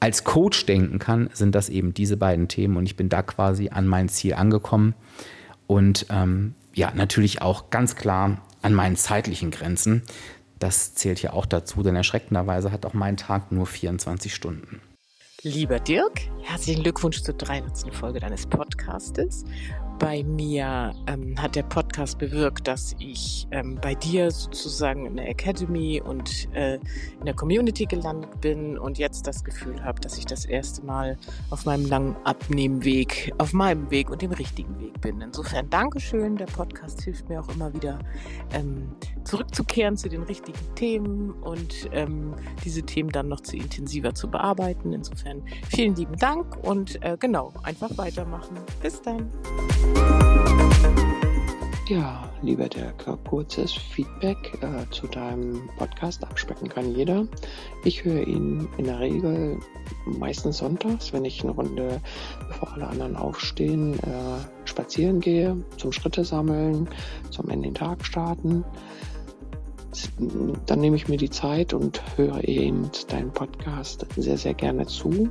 als Coach denken kann, sind das eben diese beiden Themen und ich bin da quasi an mein Ziel angekommen und ähm, ja, natürlich auch ganz klar an meinen zeitlichen Grenzen. Das zählt ja auch dazu, denn erschreckenderweise hat auch mein Tag nur 24 Stunden. Lieber Dirk, herzlichen Glückwunsch zur 300. Folge deines Podcastes. Bei mir ähm, hat der Podcast bewirkt, dass ich ähm, bei dir sozusagen in der Academy und äh, in der Community gelandet bin und jetzt das Gefühl habe, dass ich das erste Mal auf meinem langen Abnehmweg, auf meinem Weg und dem richtigen Weg bin. Insofern Dankeschön. Der Podcast hilft mir auch immer wieder ähm, zurückzukehren zu den richtigen Themen und ähm, diese Themen dann noch zu intensiver zu bearbeiten. Insofern vielen lieben Dank und äh, genau, einfach weitermachen. Bis dann. Ja, lieber Dirk, kurzes Feedback äh, zu deinem Podcast Abspecken kann jeder. Ich höre ihn in der Regel meistens sonntags, wenn ich eine Runde, bevor alle anderen aufstehen, äh, spazieren gehe, zum Schritte sammeln, zum Ende den Tag starten. Dann nehme ich mir die Zeit und höre eben deinen Podcast sehr, sehr gerne zu.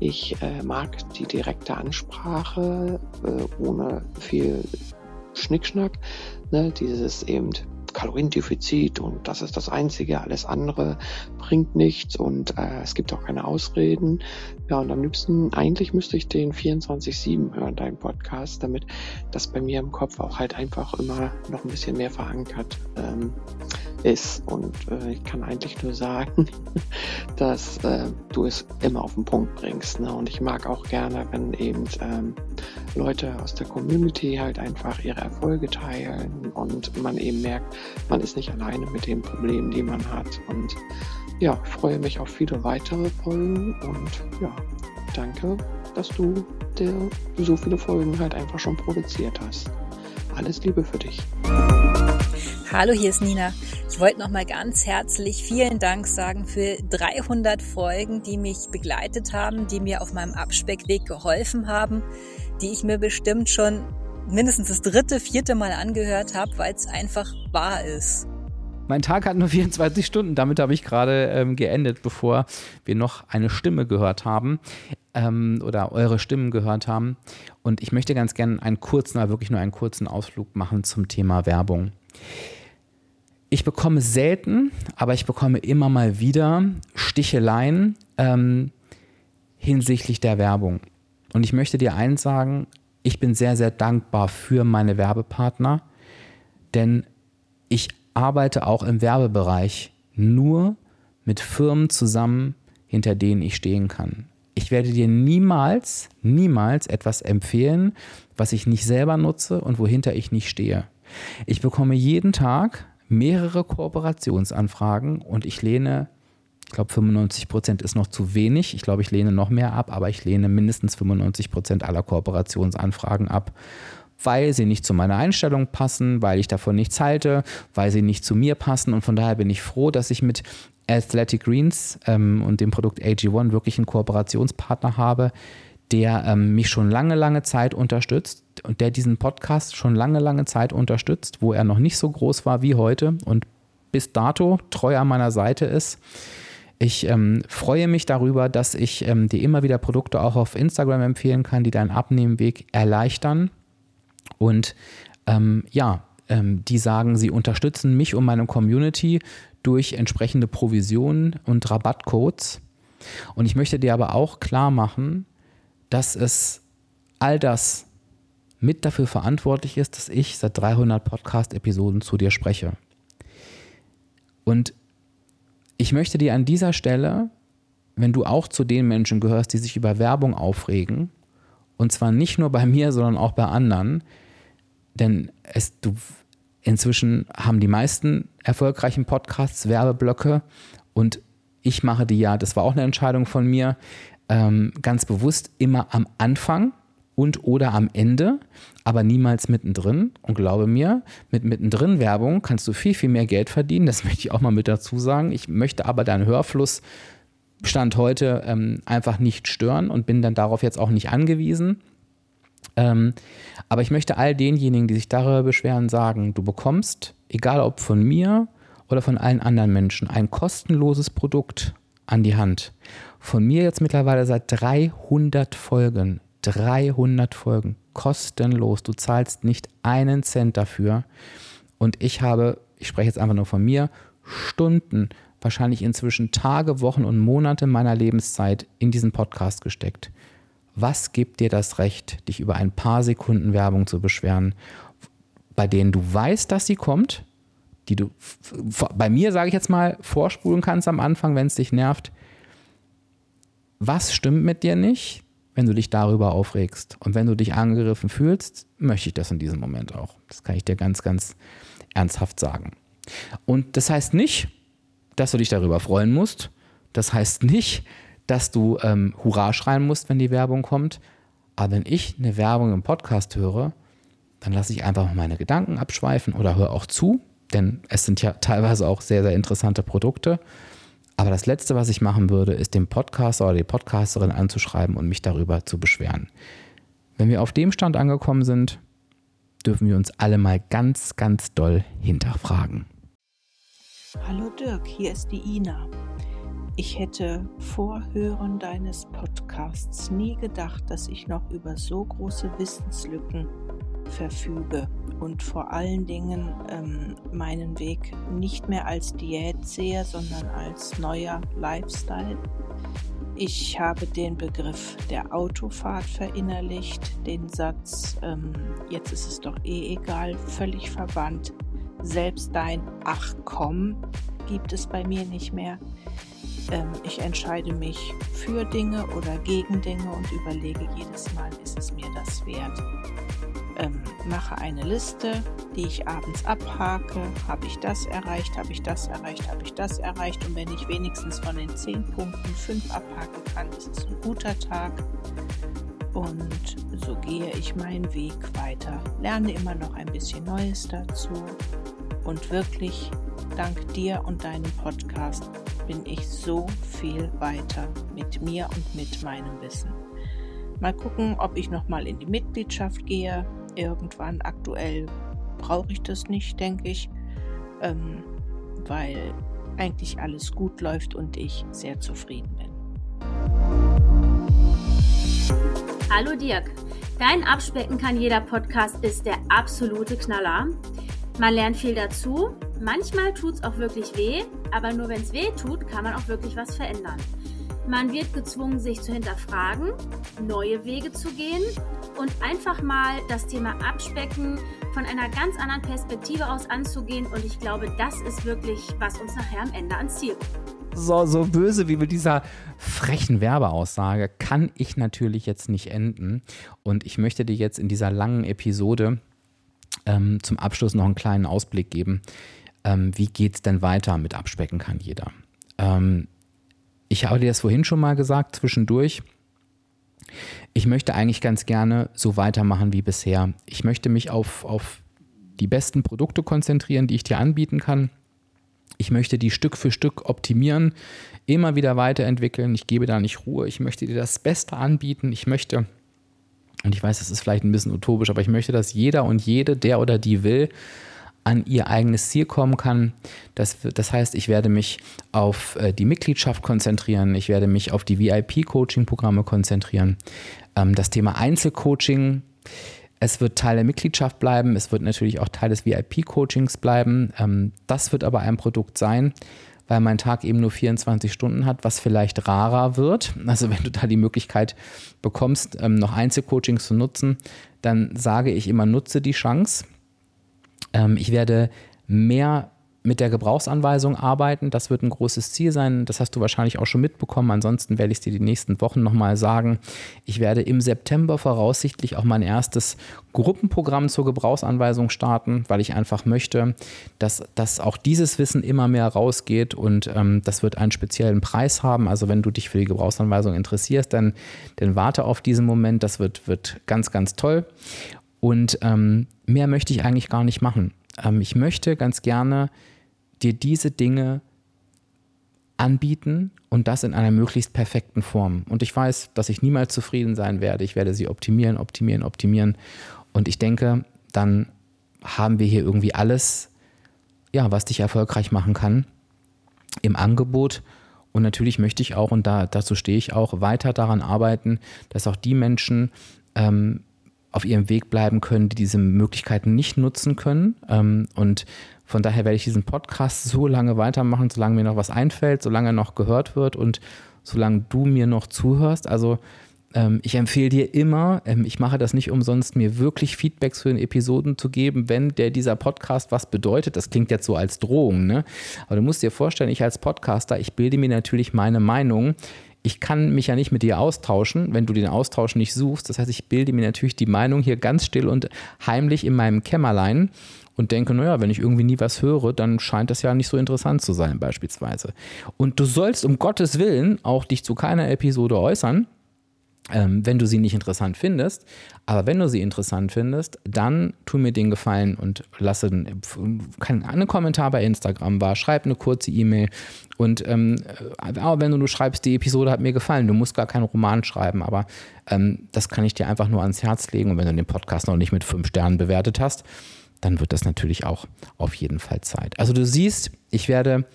Ich äh, mag die direkte Ansprache äh, ohne viel Schnickschnack. Ne? Dieses eben Kaloriendefizit und das ist das Einzige, alles andere bringt nichts und äh, es gibt auch keine Ausreden. Ja, und am liebsten, eigentlich müsste ich den 24-7 hören, deinen Podcast, damit das bei mir im Kopf auch halt einfach immer noch ein bisschen mehr verankert ähm, ist. Und äh, ich kann eigentlich nur sagen, dass äh, du es immer auf den Punkt bringst. Ne? Und ich mag auch gerne, wenn eben ähm, Leute aus der Community halt einfach ihre Erfolge teilen und man eben merkt, man ist nicht alleine mit den Problemen, die man hat. Und ja, freue mich auf viele weitere Folgen und ja, danke, dass du dir so viele Folgen halt einfach schon produziert hast. Alles Liebe für dich. Hallo, hier ist Nina. Ich wollte noch mal ganz herzlich vielen Dank sagen für 300 Folgen, die mich begleitet haben, die mir auf meinem Abspeckweg geholfen haben, die ich mir bestimmt schon mindestens das dritte, vierte Mal angehört habe, weil es einfach wahr ist. Mein Tag hat nur 24 Stunden. Damit habe ich gerade ähm, geendet, bevor wir noch eine Stimme gehört haben ähm, oder eure Stimmen gehört haben. Und ich möchte ganz gerne einen kurzen, aber wirklich nur einen kurzen Ausflug machen zum Thema Werbung. Ich bekomme selten, aber ich bekomme immer mal wieder Sticheleien ähm, hinsichtlich der Werbung. Und ich möchte dir eins sagen, ich bin sehr, sehr dankbar für meine Werbepartner, denn ich arbeite auch im Werbebereich nur mit Firmen zusammen, hinter denen ich stehen kann. ich werde dir niemals, niemals etwas empfehlen, was ich nicht selber nutze und wohinter ich nicht stehe. Ich bekomme jeden Tag mehrere Kooperationsanfragen und ich lehne, ich glaube 95 Prozent ist noch zu wenig. Ich glaube, ich lehne noch mehr ab, aber ich lehne mindestens 95 Prozent aller Kooperationsanfragen ab, weil sie nicht zu meiner Einstellung passen, weil ich davon nichts halte, weil sie nicht zu mir passen und von daher bin ich froh, dass ich mit Athletic Greens ähm, und dem Produkt AG1 wirklich einen Kooperationspartner habe, der ähm, mich schon lange, lange Zeit unterstützt und der diesen Podcast schon lange, lange Zeit unterstützt, wo er noch nicht so groß war wie heute und bis dato treu an meiner Seite ist. Ich ähm, freue mich darüber, dass ich ähm, dir immer wieder Produkte auch auf Instagram empfehlen kann, die deinen Abnehmweg erleichtern. Und ähm, ja, ähm, die sagen, sie unterstützen mich und meine Community durch entsprechende Provisionen und Rabattcodes. Und ich möchte dir aber auch klar machen, dass es all das mit dafür verantwortlich ist, dass ich seit 300 Podcast-Episoden zu dir spreche. Und ich möchte dir an dieser Stelle, wenn du auch zu den Menschen gehörst, die sich über Werbung aufregen, und zwar nicht nur bei mir, sondern auch bei anderen, denn es, du, inzwischen haben die meisten erfolgreichen Podcasts Werbeblöcke und ich mache die ja, das war auch eine Entscheidung von mir, ähm, ganz bewusst immer am Anfang und oder am Ende, aber niemals mittendrin. Und glaube mir, mit mittendrin Werbung kannst du viel, viel mehr Geld verdienen. Das möchte ich auch mal mit dazu sagen. Ich möchte aber deinen Hörfluss Stand heute ähm, einfach nicht stören und bin dann darauf jetzt auch nicht angewiesen. Ähm, aber ich möchte all denjenigen, die sich darüber beschweren, sagen, du bekommst, egal ob von mir oder von allen anderen Menschen, ein kostenloses Produkt an die Hand. Von mir jetzt mittlerweile seit 300 Folgen. 300 Folgen. Kostenlos. Du zahlst nicht einen Cent dafür. Und ich habe, ich spreche jetzt einfach nur von mir, Stunden, wahrscheinlich inzwischen Tage, Wochen und Monate meiner Lebenszeit in diesen Podcast gesteckt. Was gibt dir das Recht, dich über ein paar Sekunden Werbung zu beschweren, bei denen du weißt, dass sie kommt, die du bei mir, sage ich jetzt mal, vorspulen kannst am Anfang, wenn es dich nervt. Was stimmt mit dir nicht, wenn du dich darüber aufregst? Und wenn du dich angegriffen fühlst, möchte ich das in diesem Moment auch. Das kann ich dir ganz, ganz ernsthaft sagen. Und das heißt nicht, dass du dich darüber freuen musst. Das heißt nicht, dass du ähm, Hurra schreien musst, wenn die Werbung kommt. Aber wenn ich eine Werbung im Podcast höre, dann lasse ich einfach meine Gedanken abschweifen oder höre auch zu, denn es sind ja teilweise auch sehr, sehr interessante Produkte. Aber das Letzte, was ich machen würde, ist dem Podcaster oder die Podcasterin anzuschreiben und mich darüber zu beschweren. Wenn wir auf dem Stand angekommen sind, dürfen wir uns alle mal ganz, ganz doll hinterfragen. Hallo Dirk, hier ist die Ina. Ich hätte vor Hören deines Podcasts nie gedacht, dass ich noch über so große Wissenslücken verfüge und vor allen Dingen ähm, meinen Weg nicht mehr als Diät sehe, sondern als neuer Lifestyle. Ich habe den Begriff der Autofahrt verinnerlicht, den Satz, ähm, jetzt ist es doch eh egal, völlig verbannt. Selbst dein Ach komm gibt es bei mir nicht mehr. Ähm, ich entscheide mich für Dinge oder gegen Dinge und überlege jedes Mal, ist es mir das wert. Ähm, mache eine Liste, die ich abends abhake. Habe ich das erreicht? Habe ich das erreicht? Habe ich das erreicht? Und wenn ich wenigstens von den zehn Punkten fünf abhaken kann, ist es ein guter Tag. Und so gehe ich meinen Weg weiter. Lerne immer noch ein bisschen Neues dazu. Und wirklich dank dir und deinem Podcast bin ich so viel weiter mit mir und mit meinem Wissen. Mal gucken, ob ich noch mal in die Mitgliedschaft gehe. Irgendwann aktuell brauche ich das nicht, denke ich, ähm, weil eigentlich alles gut läuft und ich sehr zufrieden bin. Hallo Dirk, dein Abspecken kann jeder Podcast ist der absolute Knaller. Man lernt viel dazu. Manchmal tut es auch wirklich weh, aber nur wenn es weh tut, kann man auch wirklich was verändern. Man wird gezwungen, sich zu hinterfragen, neue Wege zu gehen und einfach mal das Thema Abspecken von einer ganz anderen Perspektive aus anzugehen. Und ich glaube, das ist wirklich, was uns nachher am Ende ans Ziel bringt. So, so böse wie mit dieser frechen Werbeaussage kann ich natürlich jetzt nicht enden. Und ich möchte dir jetzt in dieser langen Episode ähm, zum Abschluss noch einen kleinen Ausblick geben. Ähm, wie geht es denn weiter mit Abspecken kann jeder? Ähm, ich habe dir das vorhin schon mal gesagt, zwischendurch. Ich möchte eigentlich ganz gerne so weitermachen wie bisher. Ich möchte mich auf, auf die besten Produkte konzentrieren, die ich dir anbieten kann. Ich möchte die Stück für Stück optimieren, immer wieder weiterentwickeln. Ich gebe da nicht Ruhe. Ich möchte dir das Beste anbieten. Ich möchte, und ich weiß, das ist vielleicht ein bisschen utopisch, aber ich möchte, dass jeder und jede, der oder die will, an ihr eigenes Ziel kommen kann. Das, das heißt, ich werde mich auf äh, die Mitgliedschaft konzentrieren, ich werde mich auf die VIP-Coaching-Programme konzentrieren. Ähm, das Thema Einzelcoaching, es wird Teil der Mitgliedschaft bleiben, es wird natürlich auch Teil des VIP-Coachings bleiben. Ähm, das wird aber ein Produkt sein, weil mein Tag eben nur 24 Stunden hat, was vielleicht rarer wird. Also wenn du da die Möglichkeit bekommst, ähm, noch Einzelcoachings zu nutzen, dann sage ich immer, nutze die Chance. Ähm, ich werde mehr mit der Gebrauchsanweisung arbeiten. Das wird ein großes Ziel sein. Das hast du wahrscheinlich auch schon mitbekommen. Ansonsten werde ich es dir die nächsten Wochen nochmal sagen. Ich werde im September voraussichtlich auch mein erstes Gruppenprogramm zur Gebrauchsanweisung starten, weil ich einfach möchte, dass, dass auch dieses Wissen immer mehr rausgeht und ähm, das wird einen speziellen Preis haben. Also wenn du dich für die Gebrauchsanweisung interessierst, dann, dann warte auf diesen Moment. Das wird, wird ganz, ganz toll. Und ähm, mehr möchte ich eigentlich gar nicht machen. Ähm, ich möchte ganz gerne dir diese Dinge anbieten und das in einer möglichst perfekten Form. Und ich weiß, dass ich niemals zufrieden sein werde. Ich werde sie optimieren, optimieren, optimieren. Und ich denke, dann haben wir hier irgendwie alles, ja, was dich erfolgreich machen kann im Angebot. Und natürlich möchte ich auch, und da, dazu stehe ich auch, weiter daran arbeiten, dass auch die Menschen ähm, auf ihrem Weg bleiben können, die diese Möglichkeiten nicht nutzen können. Ähm, und von daher werde ich diesen Podcast so lange weitermachen, solange mir noch was einfällt, solange er noch gehört wird und solange du mir noch zuhörst. Also ähm, ich empfehle dir immer, ähm, ich mache das nicht umsonst, mir wirklich Feedbacks für den Episoden zu geben, wenn der dieser Podcast was bedeutet. Das klingt jetzt so als Drohung, ne? Aber du musst dir vorstellen, ich als Podcaster, ich bilde mir natürlich meine Meinung ich kann mich ja nicht mit dir austauschen, wenn du den Austausch nicht suchst. Das heißt, ich bilde mir natürlich die Meinung hier ganz still und heimlich in meinem Kämmerlein und denke, naja, wenn ich irgendwie nie was höre, dann scheint das ja nicht so interessant zu sein, beispielsweise. Und du sollst um Gottes Willen auch dich zu keiner Episode äußern, ähm, wenn du sie nicht interessant findest. Aber wenn du sie interessant findest, dann tu mir den Gefallen und lasse einen Kommentar bei Instagram war, schreib eine kurze E-Mail. Und ähm, aber wenn du nur schreibst, die Episode hat mir gefallen, du musst gar keinen Roman schreiben, aber ähm, das kann ich dir einfach nur ans Herz legen. Und wenn du den Podcast noch nicht mit fünf Sternen bewertet hast, dann wird das natürlich auch auf jeden Fall Zeit. Also du siehst, ich werde,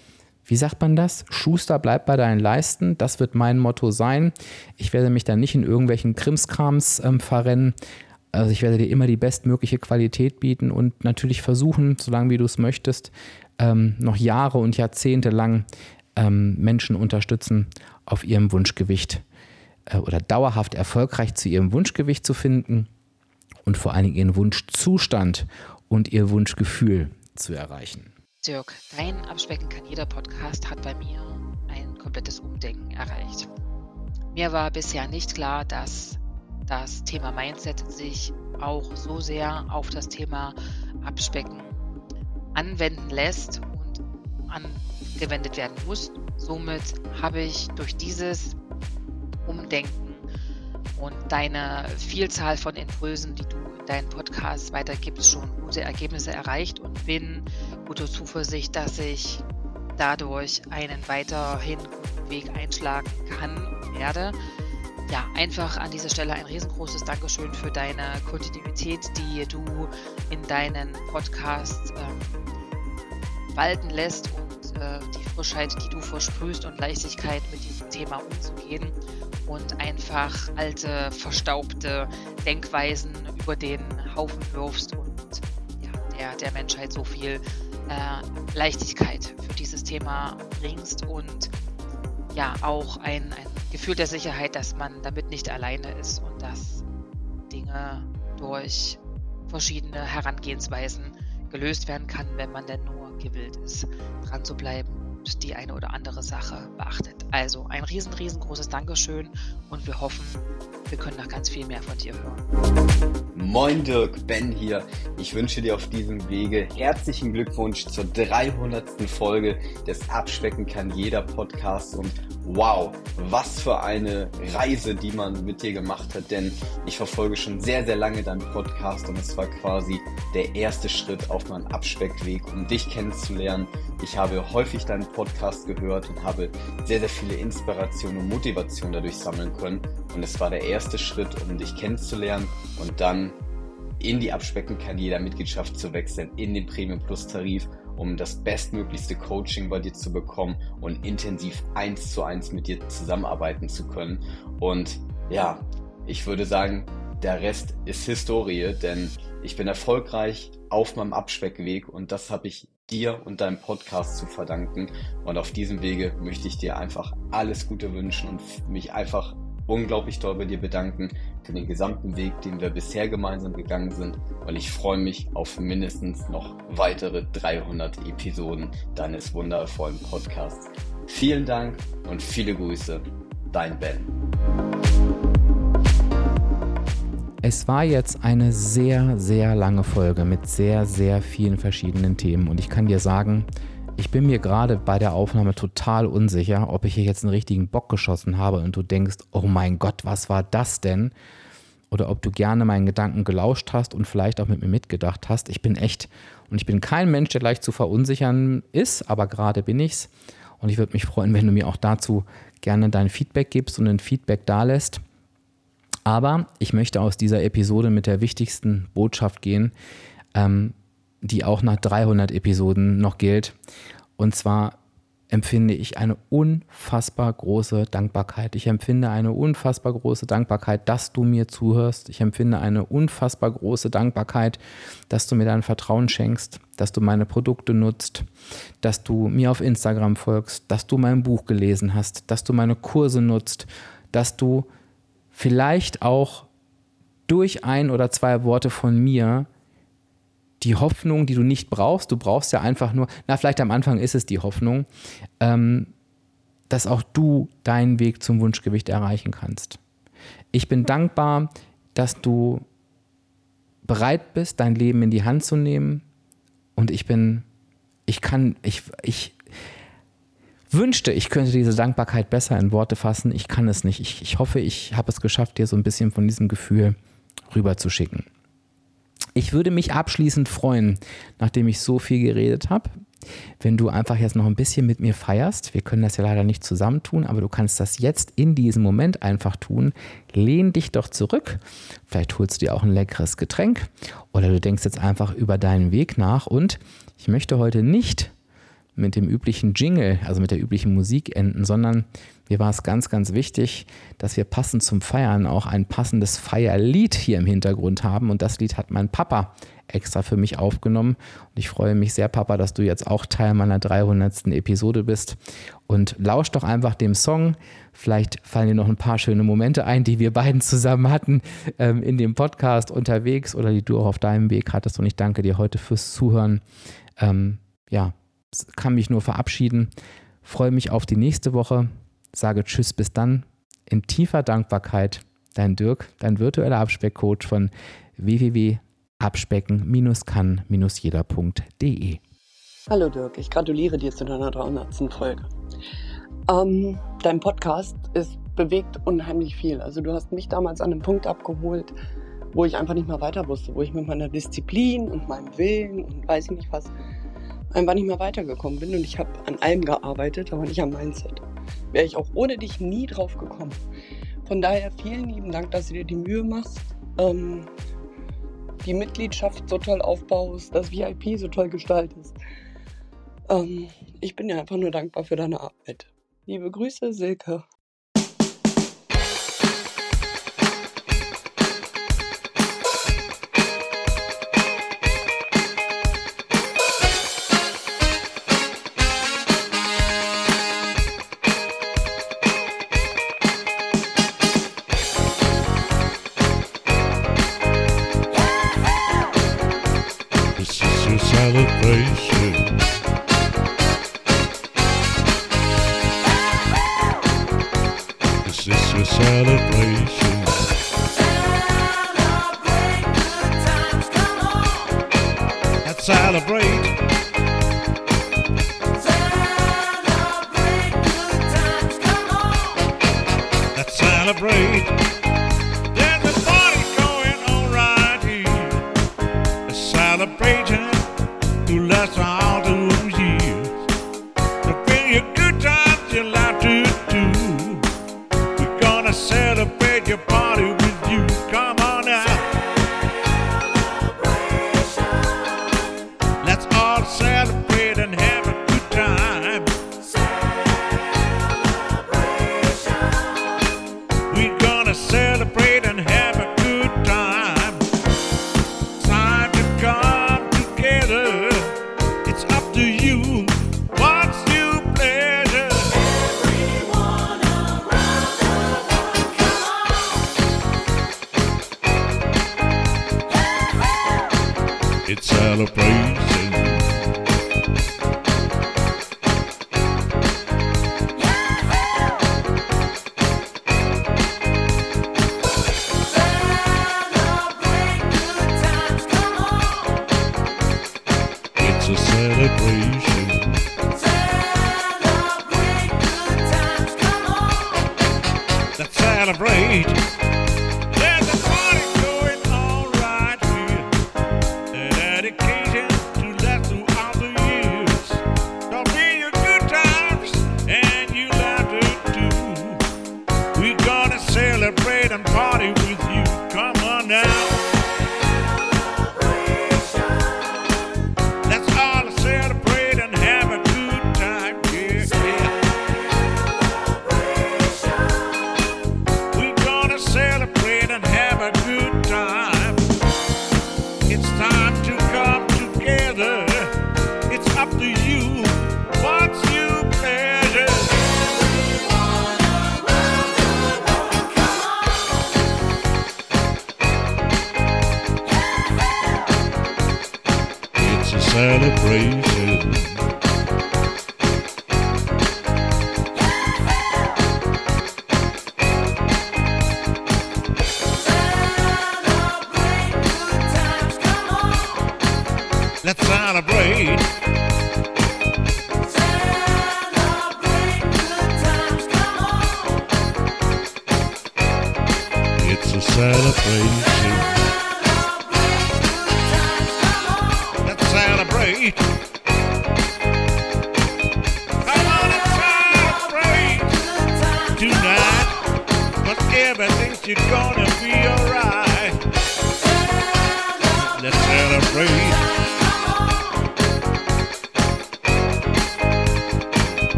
wie sagt man das? Schuster, bleib bei deinen Leisten. Das wird mein Motto sein. Ich werde mich dann nicht in irgendwelchen Krimskrams ähm, verrennen. Also ich werde dir immer die bestmögliche Qualität bieten und natürlich versuchen, solange wie du es möchtest, ähm, noch Jahre und Jahrzehnte lang ähm, Menschen unterstützen, auf ihrem Wunschgewicht äh, oder dauerhaft erfolgreich zu ihrem Wunschgewicht zu finden und vor allen Dingen ihren Wunschzustand und ihr Wunschgefühl zu erreichen. Dirk, dein Abspecken kann jeder Podcast hat bei mir ein komplettes Umdenken erreicht. Mir war bisher nicht klar, dass das Thema Mindset sich auch so sehr auf das Thema Abspecken anwenden lässt und angewendet werden muss. Somit habe ich durch dieses Umdenken und deine Vielzahl von Impulsen, die du deinen Podcast weitergibst, schon gute Ergebnisse erreicht und bin guter Zuversicht, dass ich dadurch einen weiterhin guten Weg einschlagen kann und werde. Ja, einfach an dieser Stelle ein riesengroßes Dankeschön für deine Kontinuität, die du in deinen Podcasts ähm, walten lässt und äh, die Frischheit, die du versprühst und Leichtigkeit mit diesem Thema umzugehen und einfach alte, verstaubte Denkweisen über den Haufen wirfst und ja, der, der Menschheit so viel äh, Leichtigkeit für dieses Thema bringst und ja auch ein, ein Gefühl der Sicherheit, dass man damit nicht alleine ist und dass Dinge durch verschiedene Herangehensweisen gelöst werden kann, wenn man denn nur gewillt ist, dran zu bleiben und die eine oder andere Sache beachtet. Also ein riesen, riesengroßes Dankeschön und wir hoffen, wir können noch ganz viel mehr von dir hören. Moin Dirk, Ben hier. Ich wünsche dir auf diesem Wege herzlichen Glückwunsch zur 300. Folge des Abspecken kann jeder Podcast und wow, was für eine Reise, die man mit dir gemacht hat, denn ich verfolge schon sehr, sehr lange deinen Podcast und es war quasi der erste Schritt auf meinem Abspeckweg, um dich kennenzulernen. Ich habe häufig deinen Podcast gehört und habe sehr, sehr viele Inspirationen und Motivationen dadurch sammeln können und es war der erste Schritt, um dich kennenzulernen und dann in die Abspecken kann jeder Mitgliedschaft zu wechseln, in den Premium Plus Tarif um das bestmöglichste Coaching bei dir zu bekommen und intensiv eins zu eins mit dir zusammenarbeiten zu können. Und ja, ich würde sagen, der Rest ist Historie, denn ich bin erfolgreich auf meinem Abspeckweg und das habe ich dir und deinem Podcast zu verdanken. Und auf diesem Wege möchte ich dir einfach alles Gute wünschen und mich einfach unglaublich doll bei dir bedanken für den gesamten Weg, den wir bisher gemeinsam gegangen sind. Und ich freue mich auf mindestens noch weitere 300 Episoden deines wundervollen Podcasts. Vielen Dank und viele Grüße. Dein Ben. Es war jetzt eine sehr, sehr lange Folge mit sehr, sehr vielen verschiedenen Themen. Und ich kann dir sagen, ich bin mir gerade bei der Aufnahme total unsicher, ob ich hier jetzt einen richtigen Bock geschossen habe und du denkst, oh mein Gott, was war das denn? Oder ob du gerne meinen Gedanken gelauscht hast und vielleicht auch mit mir mitgedacht hast. Ich bin echt, und ich bin kein Mensch, der leicht zu verunsichern ist, aber gerade bin ich's. Und ich würde mich freuen, wenn du mir auch dazu gerne dein Feedback gibst und ein Feedback da lässt. Aber ich möchte aus dieser Episode mit der wichtigsten Botschaft gehen. Ähm, die auch nach 300 Episoden noch gilt. Und zwar empfinde ich eine unfassbar große Dankbarkeit. Ich empfinde eine unfassbar große Dankbarkeit, dass du mir zuhörst. Ich empfinde eine unfassbar große Dankbarkeit, dass du mir dein Vertrauen schenkst, dass du meine Produkte nutzt, dass du mir auf Instagram folgst, dass du mein Buch gelesen hast, dass du meine Kurse nutzt, dass du vielleicht auch durch ein oder zwei Worte von mir die Hoffnung, die du nicht brauchst. Du brauchst ja einfach nur, na, vielleicht am Anfang ist es die Hoffnung, ähm, dass auch du deinen Weg zum Wunschgewicht erreichen kannst. Ich bin dankbar, dass du bereit bist, dein Leben in die Hand zu nehmen. Und ich bin, ich kann, ich, ich wünschte, ich könnte diese Dankbarkeit besser in Worte fassen. Ich kann es nicht. Ich, ich hoffe, ich habe es geschafft, dir so ein bisschen von diesem Gefühl rüberzuschicken. Ich würde mich abschließend freuen, nachdem ich so viel geredet habe, wenn du einfach jetzt noch ein bisschen mit mir feierst. Wir können das ja leider nicht zusammen tun, aber du kannst das jetzt in diesem Moment einfach tun. Lehn dich doch zurück. Vielleicht holst du dir auch ein leckeres Getränk oder du denkst jetzt einfach über deinen Weg nach. Und ich möchte heute nicht mit dem üblichen Jingle, also mit der üblichen Musik enden, sondern mir war es ganz, ganz wichtig, dass wir passend zum Feiern auch ein passendes Feierlied hier im Hintergrund haben. Und das Lied hat mein Papa extra für mich aufgenommen. Und ich freue mich sehr, Papa, dass du jetzt auch Teil meiner 300. Episode bist. Und lausch doch einfach dem Song. Vielleicht fallen dir noch ein paar schöne Momente ein, die wir beiden zusammen hatten ähm, in dem Podcast unterwegs oder die du auch auf deinem Weg hattest. Und ich danke dir heute fürs Zuhören. Ähm, ja, kann mich nur verabschieden. Freue mich auf die nächste Woche sage Tschüss, bis dann. In tiefer Dankbarkeit, dein Dirk, dein virtueller Abspeckcoach von www.abspecken-kann-jeder.de. Hallo Dirk, ich gratuliere dir zu deiner 300. Folge. Ähm, dein Podcast ist bewegt unheimlich viel. Also du hast mich damals an einem Punkt abgeholt, wo ich einfach nicht mehr weiter wusste, wo ich mit meiner Disziplin und meinem Willen und weiß ich nicht was einfach nicht mehr weitergekommen bin und ich habe an allem gearbeitet, aber nicht am Mindset wäre ich auch ohne dich nie drauf gekommen. Von daher vielen lieben Dank, dass du dir die Mühe machst, ähm, die Mitgliedschaft so toll aufbaust, das VIP so toll gestaltest. Ähm, ich bin dir einfach nur dankbar für deine Arbeit. Liebe Grüße, Silke.